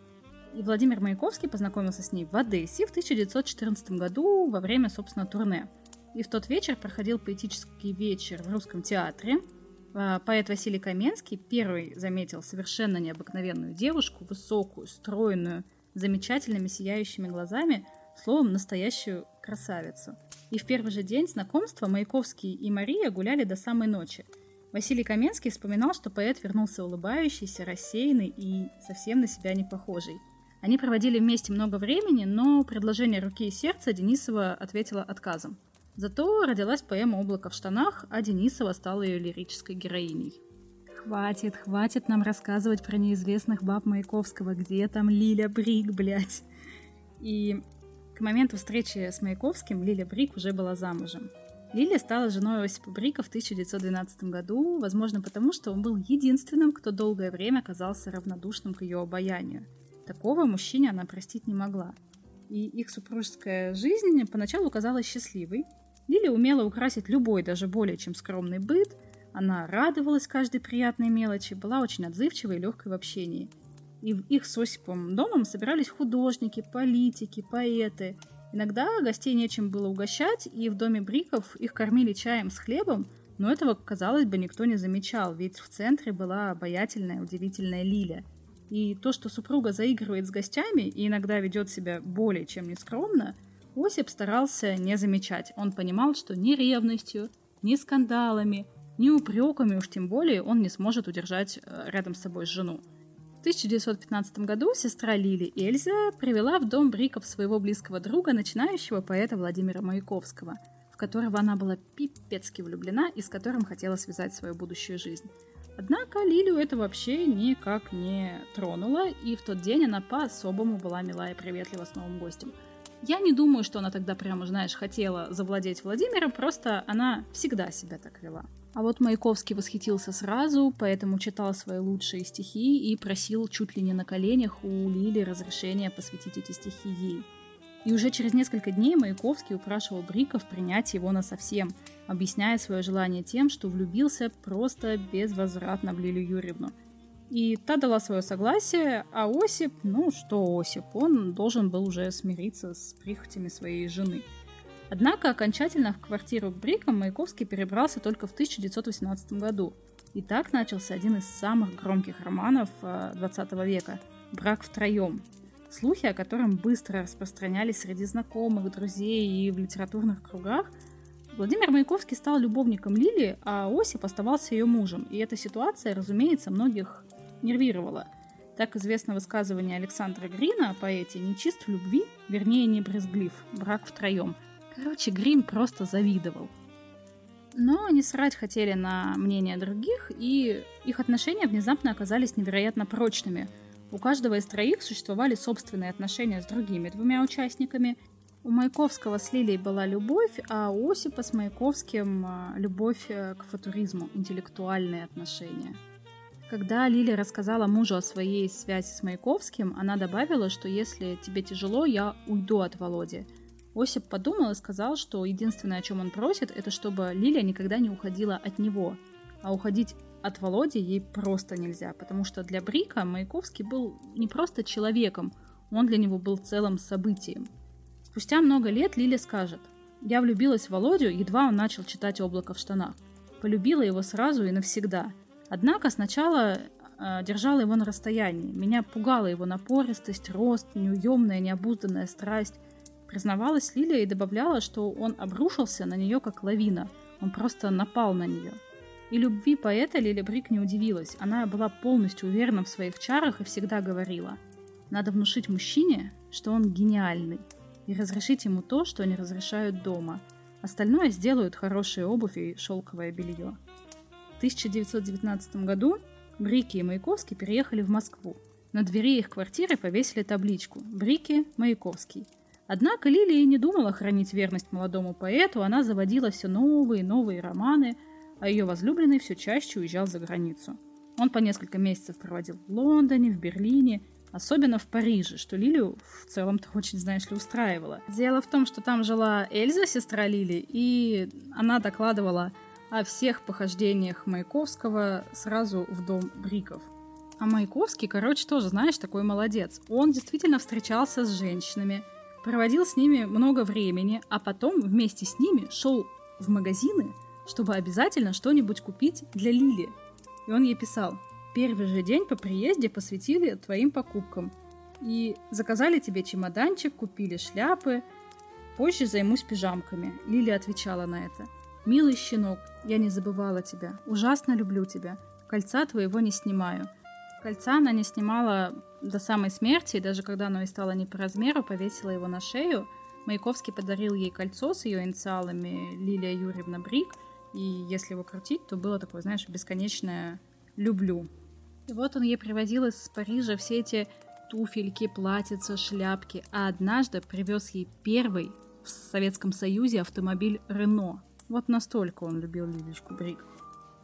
[SPEAKER 2] И Владимир Маяковский познакомился с ней в Одессе в 1914 году во время, собственно, турне. И в тот вечер проходил поэтический вечер в русском театре – поэт Василий Каменский первый заметил совершенно необыкновенную девушку, высокую, стройную, замечательными сияющими глазами, словом, настоящую красавицу. И в первый же день знакомства Маяковский и Мария гуляли до самой ночи. Василий Каменский вспоминал, что поэт вернулся улыбающийся, рассеянный и совсем на себя не похожий. Они проводили вместе много времени, но предложение руки и сердца Денисова ответила отказом. Зато родилась поэма «Облако в штанах», а Денисова стала ее лирической героиней. Хватит, хватит нам рассказывать про неизвестных баб Маяковского, где там Лиля Брик, блядь. И к моменту встречи с Маяковским Лиля Брик уже была замужем. Лиля стала женой Осипа Брика в 1912 году, возможно потому, что он был единственным, кто долгое время оказался равнодушным к ее обаянию. Такого мужчине она простить не могла. И их супружеская жизнь поначалу казалась счастливой. Лили умела украсить любой, даже более чем скромный быт. Она радовалась каждой приятной мелочи, была очень отзывчивой и легкой в общении. И в их с Осипом домом собирались художники, политики, поэты. Иногда гостей нечем было угощать, и в доме Бриков их кормили чаем с хлебом, но этого, казалось бы, никто не замечал, ведь в центре была обаятельная, удивительная Лиля – и то, что супруга заигрывает с гостями и иногда ведет себя более чем нескромно, Осип старался не замечать. Он понимал, что ни ревностью, ни скандалами, ни упреками уж тем более он не сможет удержать э, рядом с собой жену. В 1915 году сестра Лили Эльза привела в дом Бриков своего близкого друга, начинающего поэта Владимира Маяковского, в которого она была пипецки влюблена и с которым хотела связать свою будущую жизнь. Однако Лилию это вообще никак не тронуло, и в тот день она по-особому была мила и приветлива с новым гостем. Я не думаю, что она тогда прямо, знаешь, хотела завладеть Владимиром, просто она всегда себя так вела. А вот Маяковский восхитился сразу, поэтому читал свои лучшие стихи и просил чуть ли не на коленях у Лили разрешения посвятить эти стихи ей. И уже через несколько дней Маяковский упрашивал Бриков принять его на совсем, объясняя свое желание тем, что влюбился просто безвозвратно в Лилию Юрьевну. И та дала свое согласие, а Осип, ну что Осип, он должен был уже смириться с прихотями своей жены. Однако окончательно в квартиру к Брикам Маяковский перебрался только в 1918 году. И так начался один из самых громких романов 20 э, века «Брак втроем», Слухи, о котором быстро распространялись среди знакомых, друзей и в литературных кругах, Владимир Маяковский стал любовником Лили, а Осип оставался ее мужем. И эта ситуация, разумеется, многих нервировала. Так известно высказывание Александра Грина о поэте «Не чист в любви, вернее, не брезглив, брак втроем». Короче, Грин просто завидовал. Но они срать хотели на мнение других, и их отношения внезапно оказались невероятно прочными – у каждого из троих существовали собственные отношения с другими двумя участниками. У Маяковского с Лилией была любовь, а у Осипа с Маяковским а, любовь э, к футуризму, интеллектуальные отношения. Когда Лилия рассказала мужу о своей связи с Маяковским, она добавила, что если тебе тяжело, я уйду от Володи. Осип подумал и сказал, что единственное, о чем он просит, это чтобы Лилия никогда не уходила от него. А уходить от Володи ей просто нельзя, потому что для Брика Маяковский был не просто человеком, он для него был целым событием. Спустя много лет Лиля скажет, «Я влюбилась в Володю, едва он начал читать «Облако в штанах». Полюбила его сразу и навсегда. Однако сначала э, держала его на расстоянии. Меня пугала его напористость, рост, неуемная, необузданная страсть. Признавалась Лилия и добавляла, что он обрушился на нее как лавина. Он просто напал на нее. И любви поэта Лили Брик не удивилась. Она была полностью уверена в своих чарах и всегда говорила, надо внушить мужчине, что он гениальный, и разрешить ему то, что не разрешают дома. Остальное сделают хорошая обувь и шелковое белье. В 1919 году Брики и Маяковский переехали в Москву. На двери их квартиры повесили табличку «Брики Маяковский». Однако Лилия не думала хранить верность молодому поэту, она заводила все новые и новые романы – а ее возлюбленный все чаще уезжал за границу. Он по несколько месяцев проводил в Лондоне, в Берлине, особенно в Париже, что Лилию в целом-то очень, знаешь ли, устраивало. Дело в том, что там жила Эльза, сестра Лили, и она докладывала о всех похождениях Маяковского сразу в дом Бриков. А Маяковский, короче, тоже, знаешь, такой молодец. Он действительно встречался с женщинами, проводил с ними много времени, а потом вместе с ними шел в магазины, чтобы обязательно что-нибудь купить для Лили. И он ей писал, первый же день по приезде посвятили твоим покупкам. И заказали тебе чемоданчик, купили шляпы. Позже займусь пижамками. Лили отвечала на это. Милый щенок, я не забывала тебя. Ужасно люблю тебя. Кольца твоего не снимаю. Кольца она не снимала до самой смерти, и даже когда оно и стало не по размеру, повесила его на шею. Маяковский подарил ей кольцо с ее инициалами Лилия Юрьевна Брик, и если его крутить, то было такое, знаешь, бесконечное «люблю». И вот он ей привозил из Парижа все эти туфельки, платьица, шляпки, а однажды привез ей первый в Советском Союзе автомобиль Рено. Вот настолько он любил Лилечку Брик.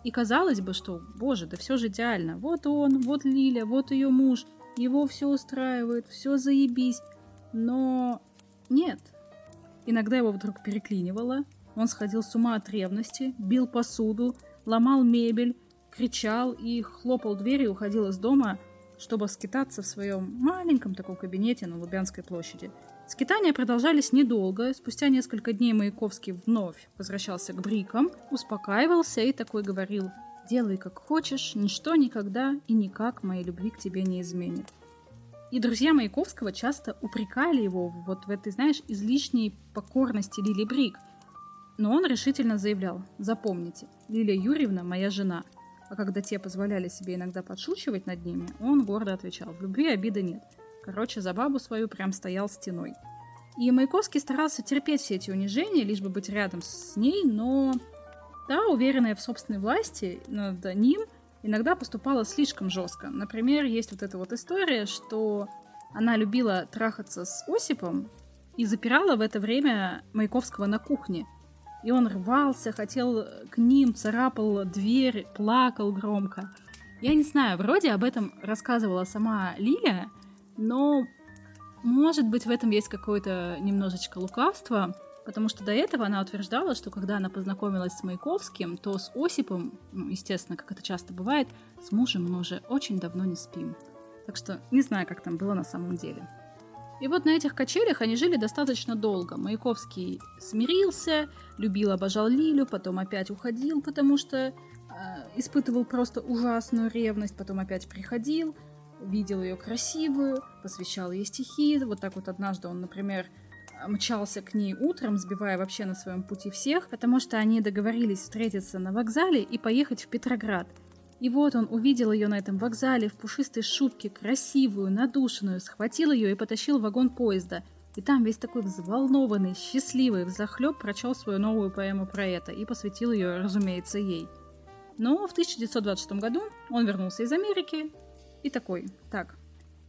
[SPEAKER 2] И казалось бы, что, боже, да все же идеально. Вот он, вот Лиля, вот ее муж. Его все устраивает, все заебись. Но нет. Иногда его вдруг переклинивало. Он сходил с ума от ревности, бил посуду, ломал мебель, кричал и хлопал дверью и уходил из дома, чтобы скитаться в своем маленьком таком кабинете на Лубянской площади. Скитания продолжались недолго. Спустя несколько дней Маяковский вновь возвращался к брикам, успокаивался и такой говорил «Делай как хочешь, ничто никогда и никак моей любви к тебе не изменит». И друзья Маяковского часто упрекали его вот в этой, знаешь, излишней покорности Лили Брик. Но он решительно заявлял «Запомните, Лилия Юрьевна моя жена». А когда те позволяли себе иногда подшучивать над ними, он гордо отвечал «В любви обиды нет». Короче, за бабу свою прям стоял стеной. И Маяковский старался терпеть все эти унижения, лишь бы быть рядом с ней, но та, уверенная в собственной власти над ним, иногда поступала слишком жестко. Например, есть вот эта вот история, что она любила трахаться с Осипом и запирала в это время Маяковского на кухне. И он рвался, хотел к ним, царапал дверь, плакал громко. Я не знаю, вроде об этом рассказывала сама Лиля, но, может быть, в этом есть какое-то немножечко лукавство, потому что до этого она утверждала, что когда она познакомилась с Маяковским, то с Осипом, ну, естественно, как это часто бывает, с мужем мы уже очень давно не спим. Так что не знаю, как там было на самом деле. И вот на этих качелях они жили достаточно долго. Маяковский смирился, любил, обожал Лилю, потом опять уходил, потому что э, испытывал просто ужасную ревность, потом опять приходил – видел ее красивую, посвящал ей стихи. Вот так вот однажды он, например, мчался к ней утром, сбивая вообще на своем пути всех, потому что они договорились встретиться на вокзале и поехать в Петроград. И вот он увидел ее на этом вокзале в пушистой шубке, красивую, надушенную, схватил ее и потащил в вагон поезда. И там весь такой взволнованный, счастливый, взахлеб прочел свою новую поэму про это и посвятил ее, разумеется, ей. Но в 1926 году он вернулся из Америки и такой, так,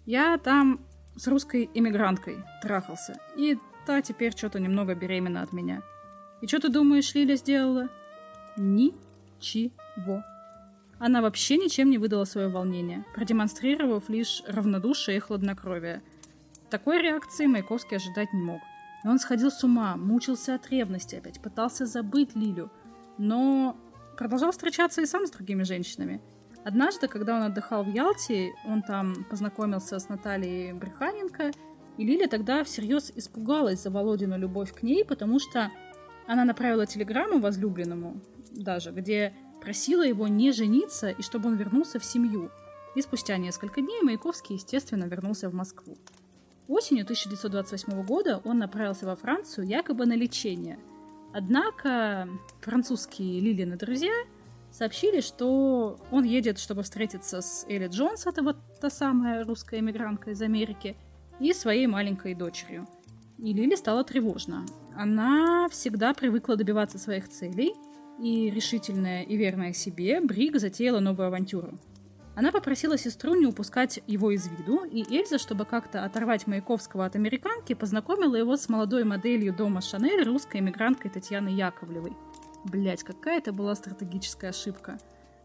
[SPEAKER 2] я там с русской эмигранткой трахался, и та теперь что-то немного беременна от меня. И что ты думаешь, Лиля сделала? Ничего. Она вообще ничем не выдала свое волнение, продемонстрировав лишь равнодушие и хладнокровие. Такой реакции Маяковский ожидать не мог. И он сходил с ума, мучился от ревности опять, пытался забыть Лилю, но продолжал встречаться и сам с другими женщинами. Однажды, когда он отдыхал в Ялте, он там познакомился с Натальей Бреханенко, и Лиля тогда всерьез испугалась за Володину любовь к ней, потому что она направила телеграмму возлюбленному даже, где просила его не жениться и чтобы он вернулся в семью. И спустя несколько дней Маяковский, естественно, вернулся в Москву. Осенью 1928 года он направился во Францию якобы на лечение. Однако французские Лилины друзья – сообщили, что он едет, чтобы встретиться с Элли Джонс, это вот та самая русская эмигрантка из Америки, и своей маленькой дочерью. И Лили стало тревожно. Она всегда привыкла добиваться своих целей, и решительная и верная себе, Бриг затеяла новую авантюру. Она попросила сестру не упускать его из виду, и Эльза, чтобы как-то оторвать Маяковского от американки, познакомила его с молодой моделью дома Шанель, русской эмигранткой Татьяной Яковлевой – Блять, какая это была стратегическая ошибка.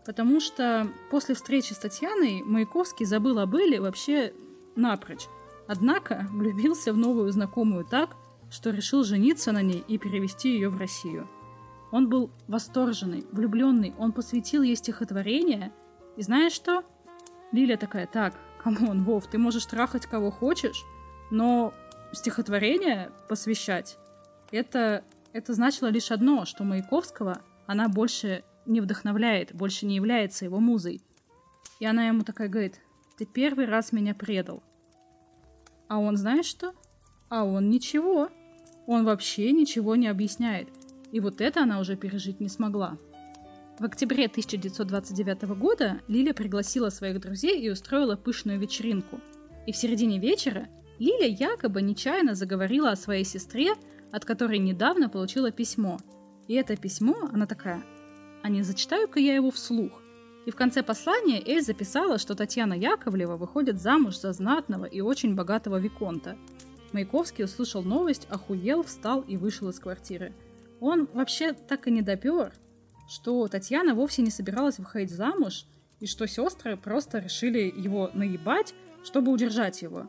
[SPEAKER 2] Потому что после встречи с Татьяной Маяковский забыл об Элле вообще напрочь. Однако влюбился в новую знакомую так, что решил жениться на ней и перевезти ее в Россию. Он был восторженный, влюбленный, он посвятил ей стихотворение. И знаешь что? Лиля такая, так, come on, Вов, ты можешь трахать кого хочешь, но стихотворение посвящать, это это значило лишь одно, что Маяковского она больше не вдохновляет, больше не является его музой. И она ему такая говорит, ты первый раз меня предал. А он знаешь что? А он ничего. Он вообще ничего не объясняет. И вот это она уже пережить не смогла. В октябре 1929 года Лиля пригласила своих друзей и устроила пышную вечеринку. И в середине вечера Лиля якобы нечаянно заговорила о своей сестре, от которой недавно получила письмо. И это письмо, она такая, а не зачитаю-ка я его вслух. И в конце послания Эль записала, что Татьяна Яковлева выходит замуж за знатного и очень богатого Виконта. Маяковский услышал новость, охуел, встал и вышел из квартиры. Он вообще так и не допер, что Татьяна вовсе не собиралась выходить замуж, и что сестры просто решили его наебать, чтобы удержать его.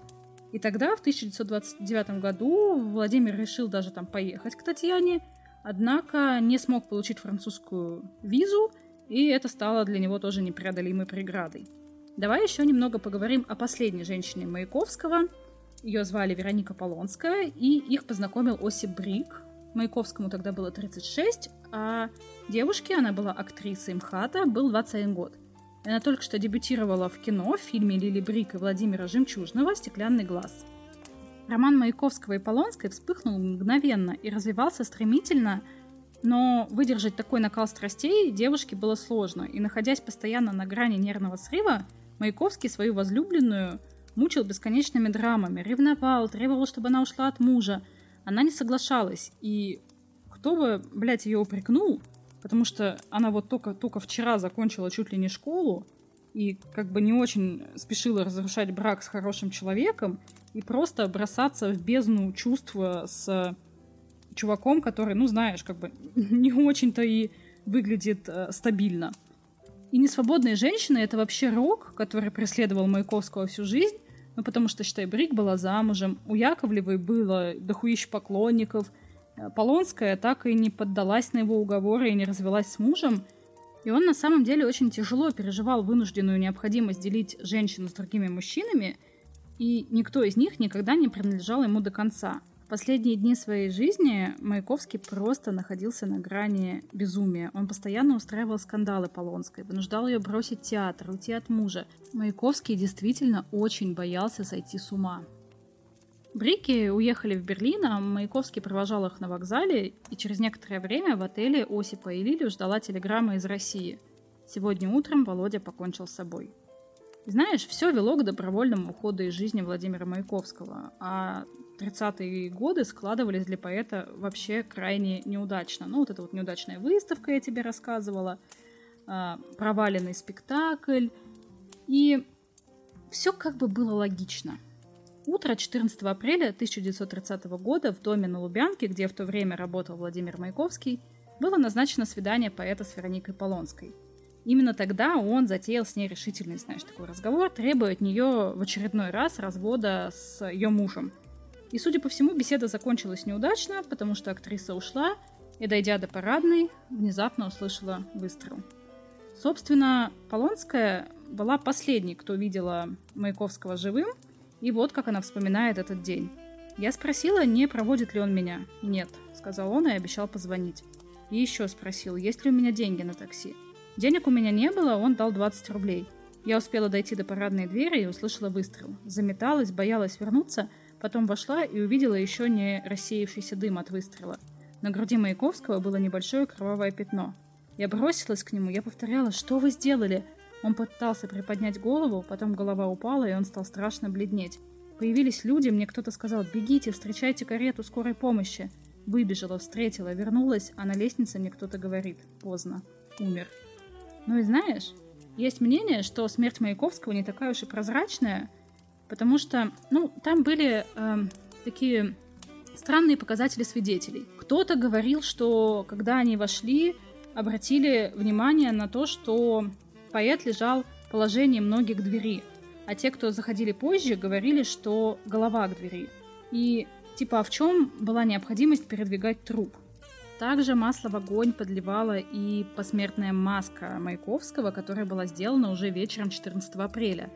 [SPEAKER 2] И тогда, в 1929 году, Владимир решил даже там поехать к Татьяне, однако не смог получить французскую визу, и это стало для него тоже непреодолимой преградой. Давай еще немного поговорим о последней женщине Маяковского. Ее звали Вероника Полонская, и их познакомил Осип Брик. Маяковскому тогда было 36, а девушке, она была актрисой МХАТа, был 21 год – она только что дебютировала в кино в фильме Лили Брик и Владимира Жемчужного «Стеклянный глаз». Роман Маяковского и Полонской вспыхнул мгновенно и развивался стремительно, но выдержать такой накал страстей девушке было сложно, и находясь постоянно на грани нервного срыва, Маяковский свою возлюбленную мучил бесконечными драмами, ревновал, требовал, чтобы она ушла от мужа. Она не соглашалась, и кто бы, блядь, ее упрекнул, потому что она вот только, только вчера закончила чуть ли не школу, и как бы не очень спешила разрушать брак с хорошим человеком, и просто бросаться в бездну чувства с чуваком, который, ну, знаешь, как бы не очень-то и выглядит э, стабильно. И несвободные женщины — это вообще рок, который преследовал Маяковского всю жизнь, ну, потому что, считай, Брик была замужем, у Яковлевой было дохуища поклонников — Полонская так и не поддалась на его уговоры и не развелась с мужем, и он на самом деле очень тяжело переживал вынужденную необходимость делить женщину с другими мужчинами, и никто из них никогда не принадлежал ему до конца. В последние дни своей жизни Маяковский просто находился на грани безумия. Он постоянно устраивал скандалы Полонской, вынуждал ее бросить театр, уйти от мужа. Маяковский действительно очень боялся сойти с ума. Брики уехали в Берлин, а Маяковский провожал их на вокзале, и через некоторое время в отеле Осипа и Лилию ждала телеграмма из России. Сегодня утром Володя покончил с собой. Знаешь, все вело к добровольному уходу из жизни Владимира Маяковского, а 30-е годы складывались для поэта вообще крайне неудачно. Ну, вот эта вот неудачная выставка я тебе рассказывала, а, проваленный спектакль, и все как бы было логично – Утро 14 апреля 1930 года в доме на Лубянке, где в то время работал Владимир Маяковский, было назначено свидание поэта с Вероникой Полонской. Именно тогда он затеял с ней решительный, знаешь, такой разговор, требуя от нее в очередной раз развода с ее мужем. И, судя по всему, беседа закончилась неудачно, потому что актриса ушла, и, дойдя до парадной, внезапно услышала выстрел. Собственно, Полонская была последней, кто видела Маяковского живым – и вот как она вспоминает этот день. Я спросила, не проводит ли он меня. «Нет», — сказал он и обещал позвонить. И еще спросил, есть ли у меня деньги на такси. Денег у меня не было, он дал 20 рублей. Я успела дойти до парадной двери и услышала выстрел. Заметалась, боялась вернуться, потом вошла и увидела еще не рассеявшийся дым от выстрела. На груди Маяковского было небольшое кровавое пятно. Я бросилась к нему, я повторяла, что вы сделали? Он пытался приподнять голову, потом голова упала, и он стал страшно бледнеть. Появились люди, мне кто-то сказал «Бегите, встречайте карету скорой помощи». Выбежала, встретила, вернулась, а на лестнице мне кто-то говорит «Поздно, умер». Ну и знаешь, есть мнение, что смерть Маяковского не такая уж и прозрачная, потому что, ну, там были э, такие странные показатели свидетелей. Кто-то говорил, что когда они вошли, обратили внимание на то, что Поэт лежал в положении ноги к двери, а те, кто заходили позже, говорили, что голова к двери. И типа, а в чем была необходимость передвигать труп? Также масло в огонь подливала и посмертная маска Маяковского, которая была сделана уже вечером 14 апреля.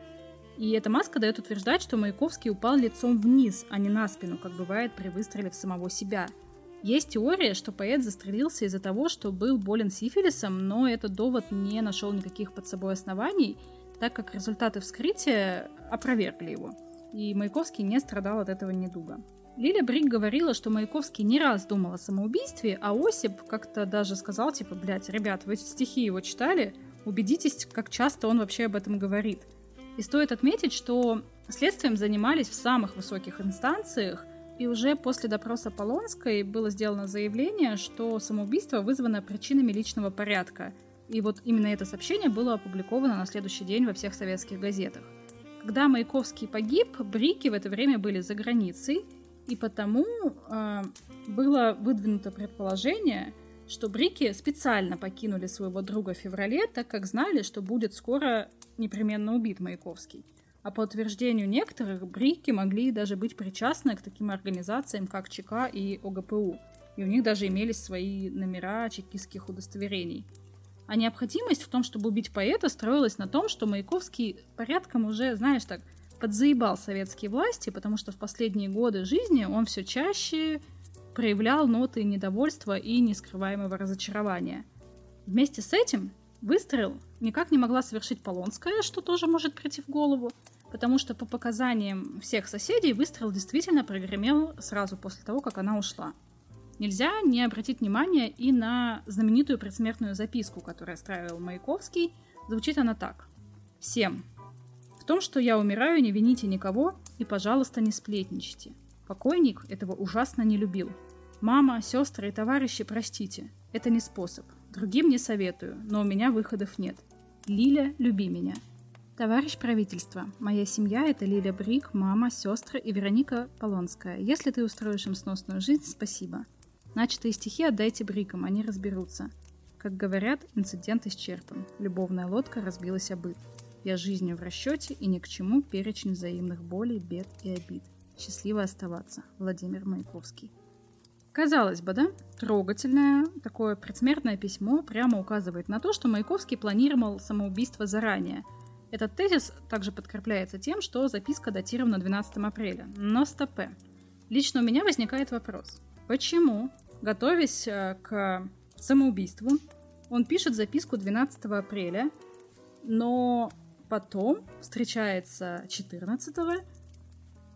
[SPEAKER 2] И эта маска дает утверждать, что Маяковский упал лицом вниз, а не на спину, как бывает при выстреле в самого себя. Есть теория, что поэт застрелился из-за того, что был болен сифилисом, но этот довод не нашел никаких под собой оснований, так как результаты вскрытия опровергли его. И Маяковский не страдал от этого недуга. Лиля Брик говорила, что Маяковский не раз думал о самоубийстве, а Осип как-то даже сказал, типа, блядь, ребят, вы стихи его читали? Убедитесь, как часто он вообще об этом говорит. И стоит отметить, что следствием занимались в самых высоких инстанциях, и уже после допроса Полонской было сделано заявление, что самоубийство вызвано причинами личного порядка. И вот именно это сообщение было опубликовано на следующий день во всех советских газетах. Когда Маяковский погиб, Брики в это время были за границей, и потому э, было выдвинуто предположение, что Брики специально покинули своего друга в феврале, так как знали, что будет скоро непременно убит Маяковский. А по утверждению некоторых, брики могли даже быть причастны к таким организациям, как ЧК и ОГПУ. И у них даже имелись свои номера чекистских удостоверений. А необходимость в том, чтобы убить поэта, строилась на том, что Маяковский порядком уже, знаешь, так, подзаебал советские власти, потому что в последние годы жизни он все чаще проявлял ноты недовольства и нескрываемого разочарования. Вместе с этим выстрел никак не могла совершить Полонская, что тоже может прийти в голову, потому что по показаниям всех соседей выстрел действительно прогремел сразу после того, как она ушла. Нельзя не обратить внимание и на знаменитую предсмертную записку, которую оставил Маяковский. Звучит она так. «Всем. В том, что я умираю, не вините никого и, пожалуйста, не сплетничайте. Покойник этого ужасно не любил. Мама, сестры и товарищи, простите. Это не способ. Другим не советую, но у меня выходов нет. Лиля, люби меня. Товарищ правительства, моя семья – это Лиля Брик, мама, сестры и Вероника Полонская. Если ты устроишь им сносную жизнь, спасибо. Начатые стихи отдайте Брикам, они разберутся. Как говорят, инцидент исчерпан. Любовная лодка разбилась о быт. Я жизнью в расчете и ни к чему перечень взаимных болей, бед и обид. Счастливо оставаться. Владимир Маяковский. Казалось бы, да, трогательное такое предсмертное письмо прямо указывает на то, что Маяковский планировал самоубийство заранее. Этот тезис также подкрепляется тем, что записка датирована 12 апреля. Но стопе. Лично у меня возникает вопрос. Почему, готовясь э, к самоубийству, он пишет записку 12 апреля, но потом встречается 14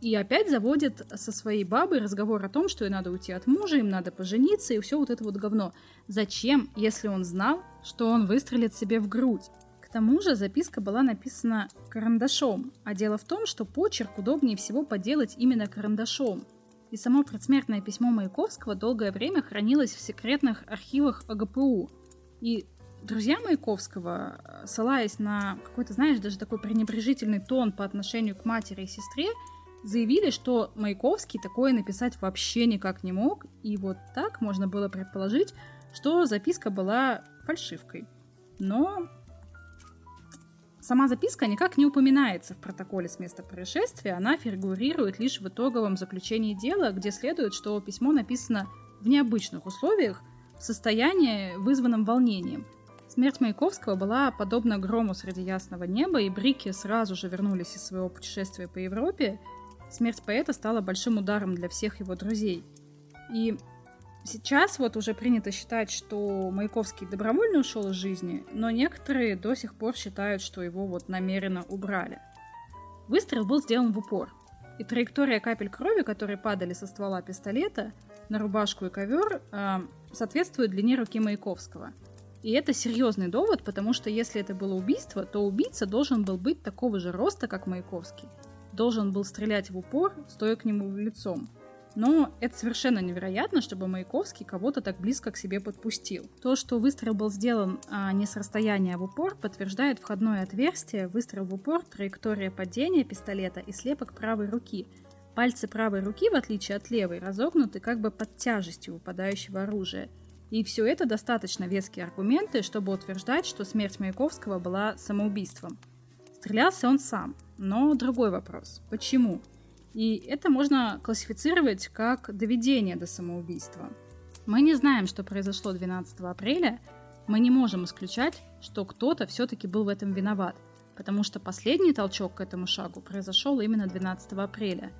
[SPEAKER 2] и опять заводит со своей бабой разговор о том, что ей надо уйти от мужа, им надо пожениться и все вот это вот говно. Зачем, если он знал, что он выстрелит себе в грудь? Тому же записка была написана карандашом, а дело в том, что почерк удобнее всего поделать именно карандашом. И само предсмертное письмо Маяковского долгое время хранилось в секретных архивах ОГПУ. И друзья Маяковского, ссылаясь на какой-то, знаешь, даже такой пренебрежительный тон по отношению к матери и сестре, заявили, что Маяковский такое написать вообще никак не мог, и вот так можно было предположить, что записка была фальшивкой. Но сама записка никак не упоминается в протоколе с места происшествия, она фигурирует лишь в итоговом заключении дела, где следует, что письмо написано в необычных условиях, в состоянии, вызванном волнением. Смерть Маяковского была подобна грому среди ясного неба, и Брики сразу же вернулись из своего путешествия по Европе – смерть поэта стала большим ударом для всех его друзей. И сейчас вот уже принято считать, что Маяковский добровольно ушел из жизни, но некоторые до сих пор считают, что его вот намеренно убрали. Выстрел был сделан в упор, и траектория капель крови, которые падали со ствола пистолета на рубашку и ковер, э, соответствует длине руки Маяковского. И это серьезный довод, потому что если это было убийство, то убийца должен был быть такого же роста, как Маяковский должен был стрелять в упор, стоя к нему лицом. Но это совершенно невероятно, чтобы Маяковский кого-то так близко к себе подпустил. То, что выстрел был сделан а не с расстояния в упор, подтверждает входное отверстие, выстрел в упор, траектория падения пистолета и слепок правой руки. Пальцы правой руки, в отличие от левой, разогнуты как бы под тяжестью выпадающего оружия. И все это достаточно веские аргументы, чтобы утверждать, что смерть Маяковского была самоубийством. Стрелялся он сам, но другой вопрос. Почему? И это можно классифицировать как доведение до самоубийства. Мы не знаем, что произошло 12 апреля, мы не можем исключать, что кто-то все-таки был в этом виноват, потому что последний толчок к этому шагу произошел именно 12 апреля.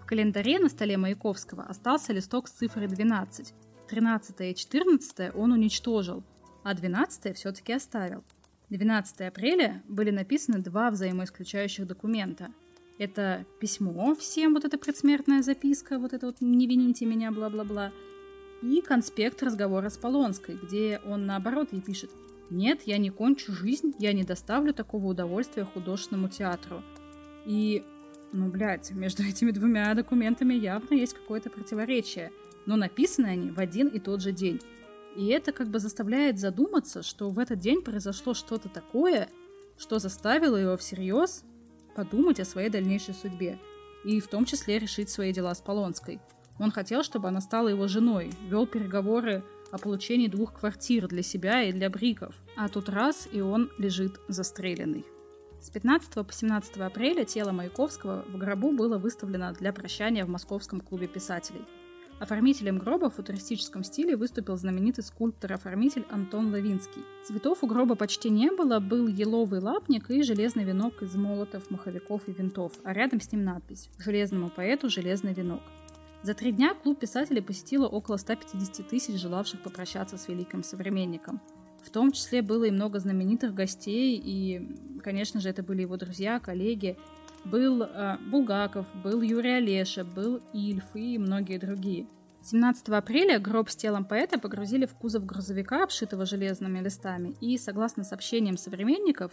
[SPEAKER 2] В календаре на столе Маяковского остался листок с цифрой 12, 13 и 14 он уничтожил, а 12 все-таки оставил. 12 апреля были написаны два взаимоисключающих документа. Это письмо всем, вот эта предсмертная записка, вот это вот «не вините меня, бла-бла-бла», и конспект разговора с Полонской, где он наоборот ей пишет «Нет, я не кончу жизнь, я не доставлю такого удовольствия художественному театру». И, ну, блядь, между этими двумя документами явно есть какое-то противоречие, но написаны они в один и тот же день. И это как бы заставляет задуматься, что в этот день произошло что-то такое, что заставило его всерьез подумать о своей дальнейшей судьбе, и в том числе решить свои дела с Полонской. Он хотел, чтобы она стала его женой, вел переговоры о получении двух квартир для себя и для Бриков. А тут раз, и он лежит застреленный. С 15 по 17 апреля тело Маяковского в гробу было выставлено для прощания в Московском клубе писателей – Оформителем гроба в футуристическом стиле выступил знаменитый скульптор-оформитель Антон Лавинский. Цветов у гроба почти не было, был еловый лапник и железный венок из молотов, маховиков и винтов, а рядом с ним надпись «Железному поэту железный венок». За три дня клуб писателей посетило около 150 тысяч желавших попрощаться с великим современником. В том числе было и много знаменитых гостей, и, конечно же, это были его друзья, коллеги, был э, Булгаков, был Юрий Олеша, был Ильф и многие другие. 17 апреля гроб с телом поэта погрузили в кузов грузовика, обшитого железными листами, и, согласно сообщениям современников,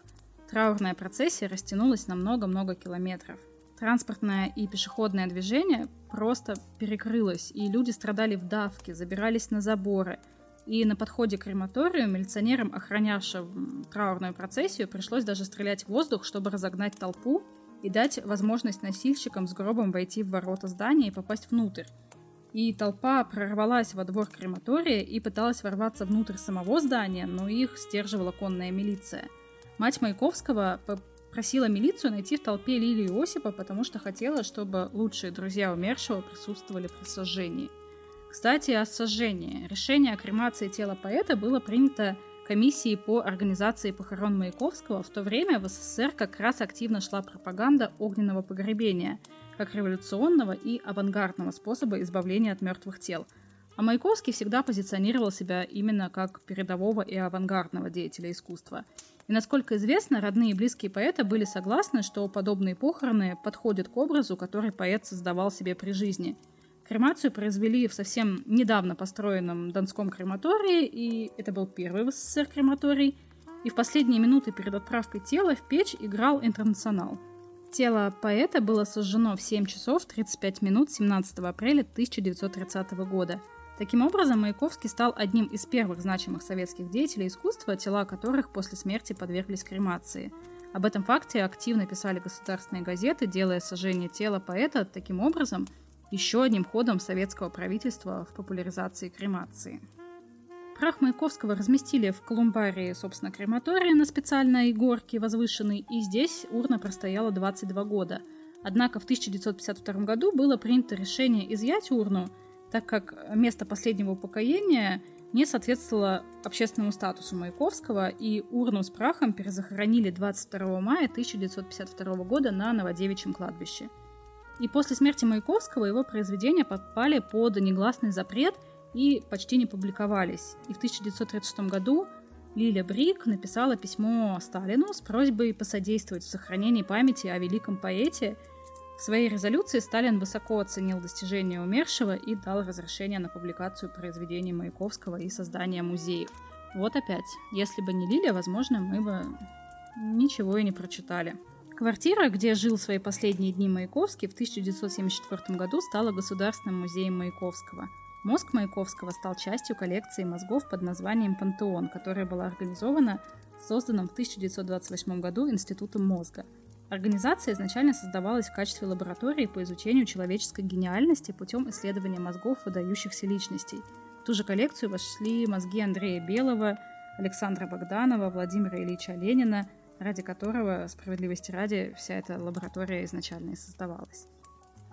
[SPEAKER 2] траурная процессия растянулась на много-много километров. Транспортное и пешеходное движение просто перекрылось, и люди страдали в давке, забирались на заборы. И на подходе к крематорию милиционерам, охранявшим траурную процессию, пришлось даже стрелять в воздух, чтобы разогнать толпу и дать возможность носильщикам с гробом войти в ворота здания и попасть внутрь. И толпа прорвалась во двор крематория и пыталась ворваться внутрь самого здания, но их сдерживала конная милиция. Мать Маяковского просила милицию найти в толпе Лилию Осипа, потому что хотела, чтобы лучшие друзья умершего присутствовали при сожжении. Кстати, о сожжении. Решение о кремации тела поэта было принято комиссии по организации похорон Маяковского, в то время в СССР как раз активно шла пропаганда огненного погребения, как революционного и авангардного способа избавления от мертвых тел. А Маяковский всегда позиционировал себя именно как передового и авангардного деятеля искусства. И насколько известно, родные и близкие поэта были согласны, что подобные похороны подходят к образу, который поэт создавал себе при жизни – Кремацию произвели в совсем недавно построенном Донском крематории, и это был первый в СССР крематорий. И в последние минуты перед отправкой тела в печь играл «Интернационал». Тело поэта было сожжено в 7 часов 35 минут 17 апреля 1930 года. Таким образом, Маяковский стал одним из первых значимых советских деятелей искусства, тела которых после смерти подверглись кремации. Об этом факте активно писали государственные газеты, делая сожжение тела поэта таким образом – еще одним ходом советского правительства в популяризации кремации. Прах Маяковского разместили в Колумбарии, собственно, крематории на специальной горке возвышенной, и здесь урна простояла 22 года. Однако в 1952 году было принято решение изъять урну, так как место последнего упокоения не соответствовало общественному статусу Маяковского, и урну с прахом перезахоронили 22 мая 1952 года на Новодевичьем кладбище – и после смерти Маяковского его произведения попали под негласный запрет и почти не публиковались. И в 1936 году Лиля Брик написала письмо Сталину с просьбой посодействовать в сохранении памяти о великом поэте. В своей резолюции Сталин высоко оценил достижения умершего и дал разрешение на публикацию произведений Маяковского и создание музеев. Вот опять, если бы не Лиля, возможно, мы бы ничего и не прочитали. Квартира, где жил свои последние дни Маяковский, в 1974 году стала Государственным музеем Маяковского. Мозг Маяковского стал частью коллекции мозгов под названием «Пантеон», которая была организована созданным в 1928 году Институтом мозга. Организация изначально создавалась в качестве лаборатории по изучению человеческой гениальности путем исследования мозгов выдающихся личностей. В ту же коллекцию вошли мозги Андрея Белого, Александра Богданова, Владимира Ильича Ленина – ради которого, справедливости ради, вся эта лаборатория изначально и создавалась.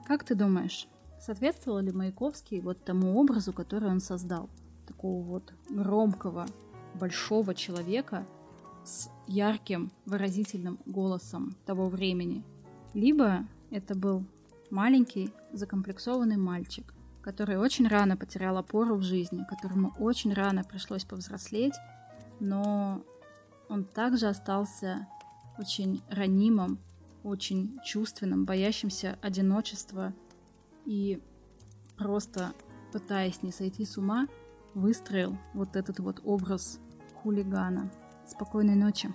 [SPEAKER 2] Как ты думаешь, соответствовал ли Маяковский вот тому образу, который он создал? Такого вот громкого, большого человека с ярким, выразительным голосом того времени. Либо это был маленький, закомплексованный мальчик, который очень рано потерял опору в жизни, которому очень рано пришлось повзрослеть, но он также остался очень ранимым, очень чувственным, боящимся одиночества и просто пытаясь не сойти с ума, выстроил вот этот вот образ хулигана. Спокойной ночи.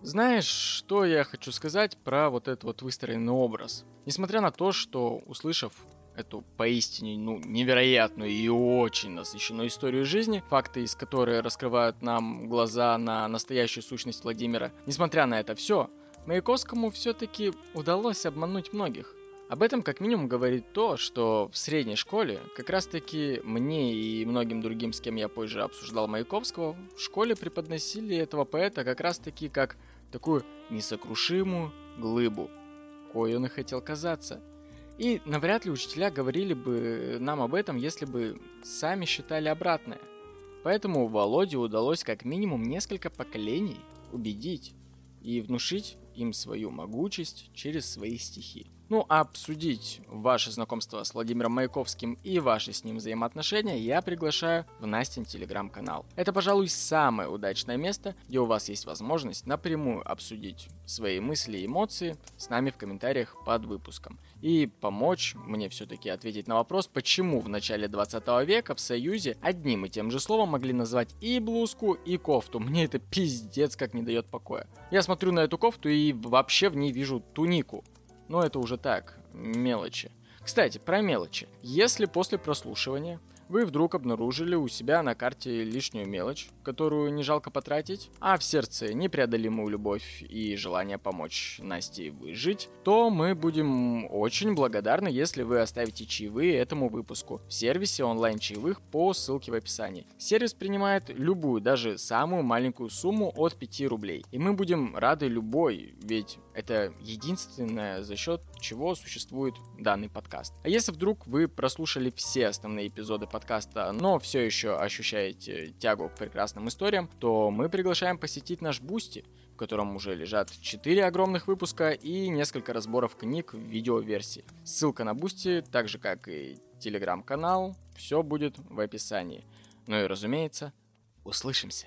[SPEAKER 1] Знаешь, что я хочу сказать про вот этот вот выстроенный образ? Несмотря на то, что, услышав эту поистине ну, невероятную и очень насыщенную историю жизни, факты из которой раскрывают нам глаза на настоящую сущность Владимира. Несмотря на это все, Маяковскому все-таки удалось обмануть многих. Об этом как минимум говорит то, что в средней школе, как раз таки мне и многим другим, с кем я позже обсуждал Маяковского, в школе преподносили этого поэта как раз таки как такую несокрушимую глыбу, кой он и хотел казаться. И навряд ли учителя говорили бы нам об этом, если бы сами считали обратное. Поэтому Володе удалось как минимум несколько поколений убедить и внушить им свою могучесть через свои стихи. Ну, а обсудить ваше знакомство с Владимиром Маяковским и ваши с ним взаимоотношения я приглашаю в Настин телеграм-канал. Это, пожалуй, самое удачное место, где у вас есть возможность напрямую обсудить свои мысли и эмоции с нами в комментариях под выпуском. И помочь мне все-таки ответить на вопрос, почему в начале 20 века в Союзе одним и тем же словом могли назвать и блузку, и кофту. Мне это пиздец как не дает покоя. Я смотрю на эту кофту и вообще в ней вижу тунику. Но это уже так, мелочи. Кстати, про мелочи. Если после прослушивания вы вдруг обнаружили у себя на карте лишнюю мелочь, которую не жалко потратить, а в сердце непреодолимую любовь и желание помочь Насте выжить, то мы будем очень благодарны, если вы оставите чаевые этому выпуску в сервисе онлайн-чаевых по ссылке в описании. Сервис принимает любую, даже самую маленькую сумму от 5 рублей. И мы будем рады любой, ведь это единственное, за счет чего существует данный подкаст. А если вдруг вы прослушали все основные эпизоды подкаста, но все еще ощущаете тягу к прекрасным историям, то мы приглашаем посетить наш Boosty, в котором уже лежат 4 огромных выпуска и несколько разборов книг в видеоверсии. Ссылка на Boosty, так же как и телеграм-канал, все будет в описании. Ну и разумеется, услышимся.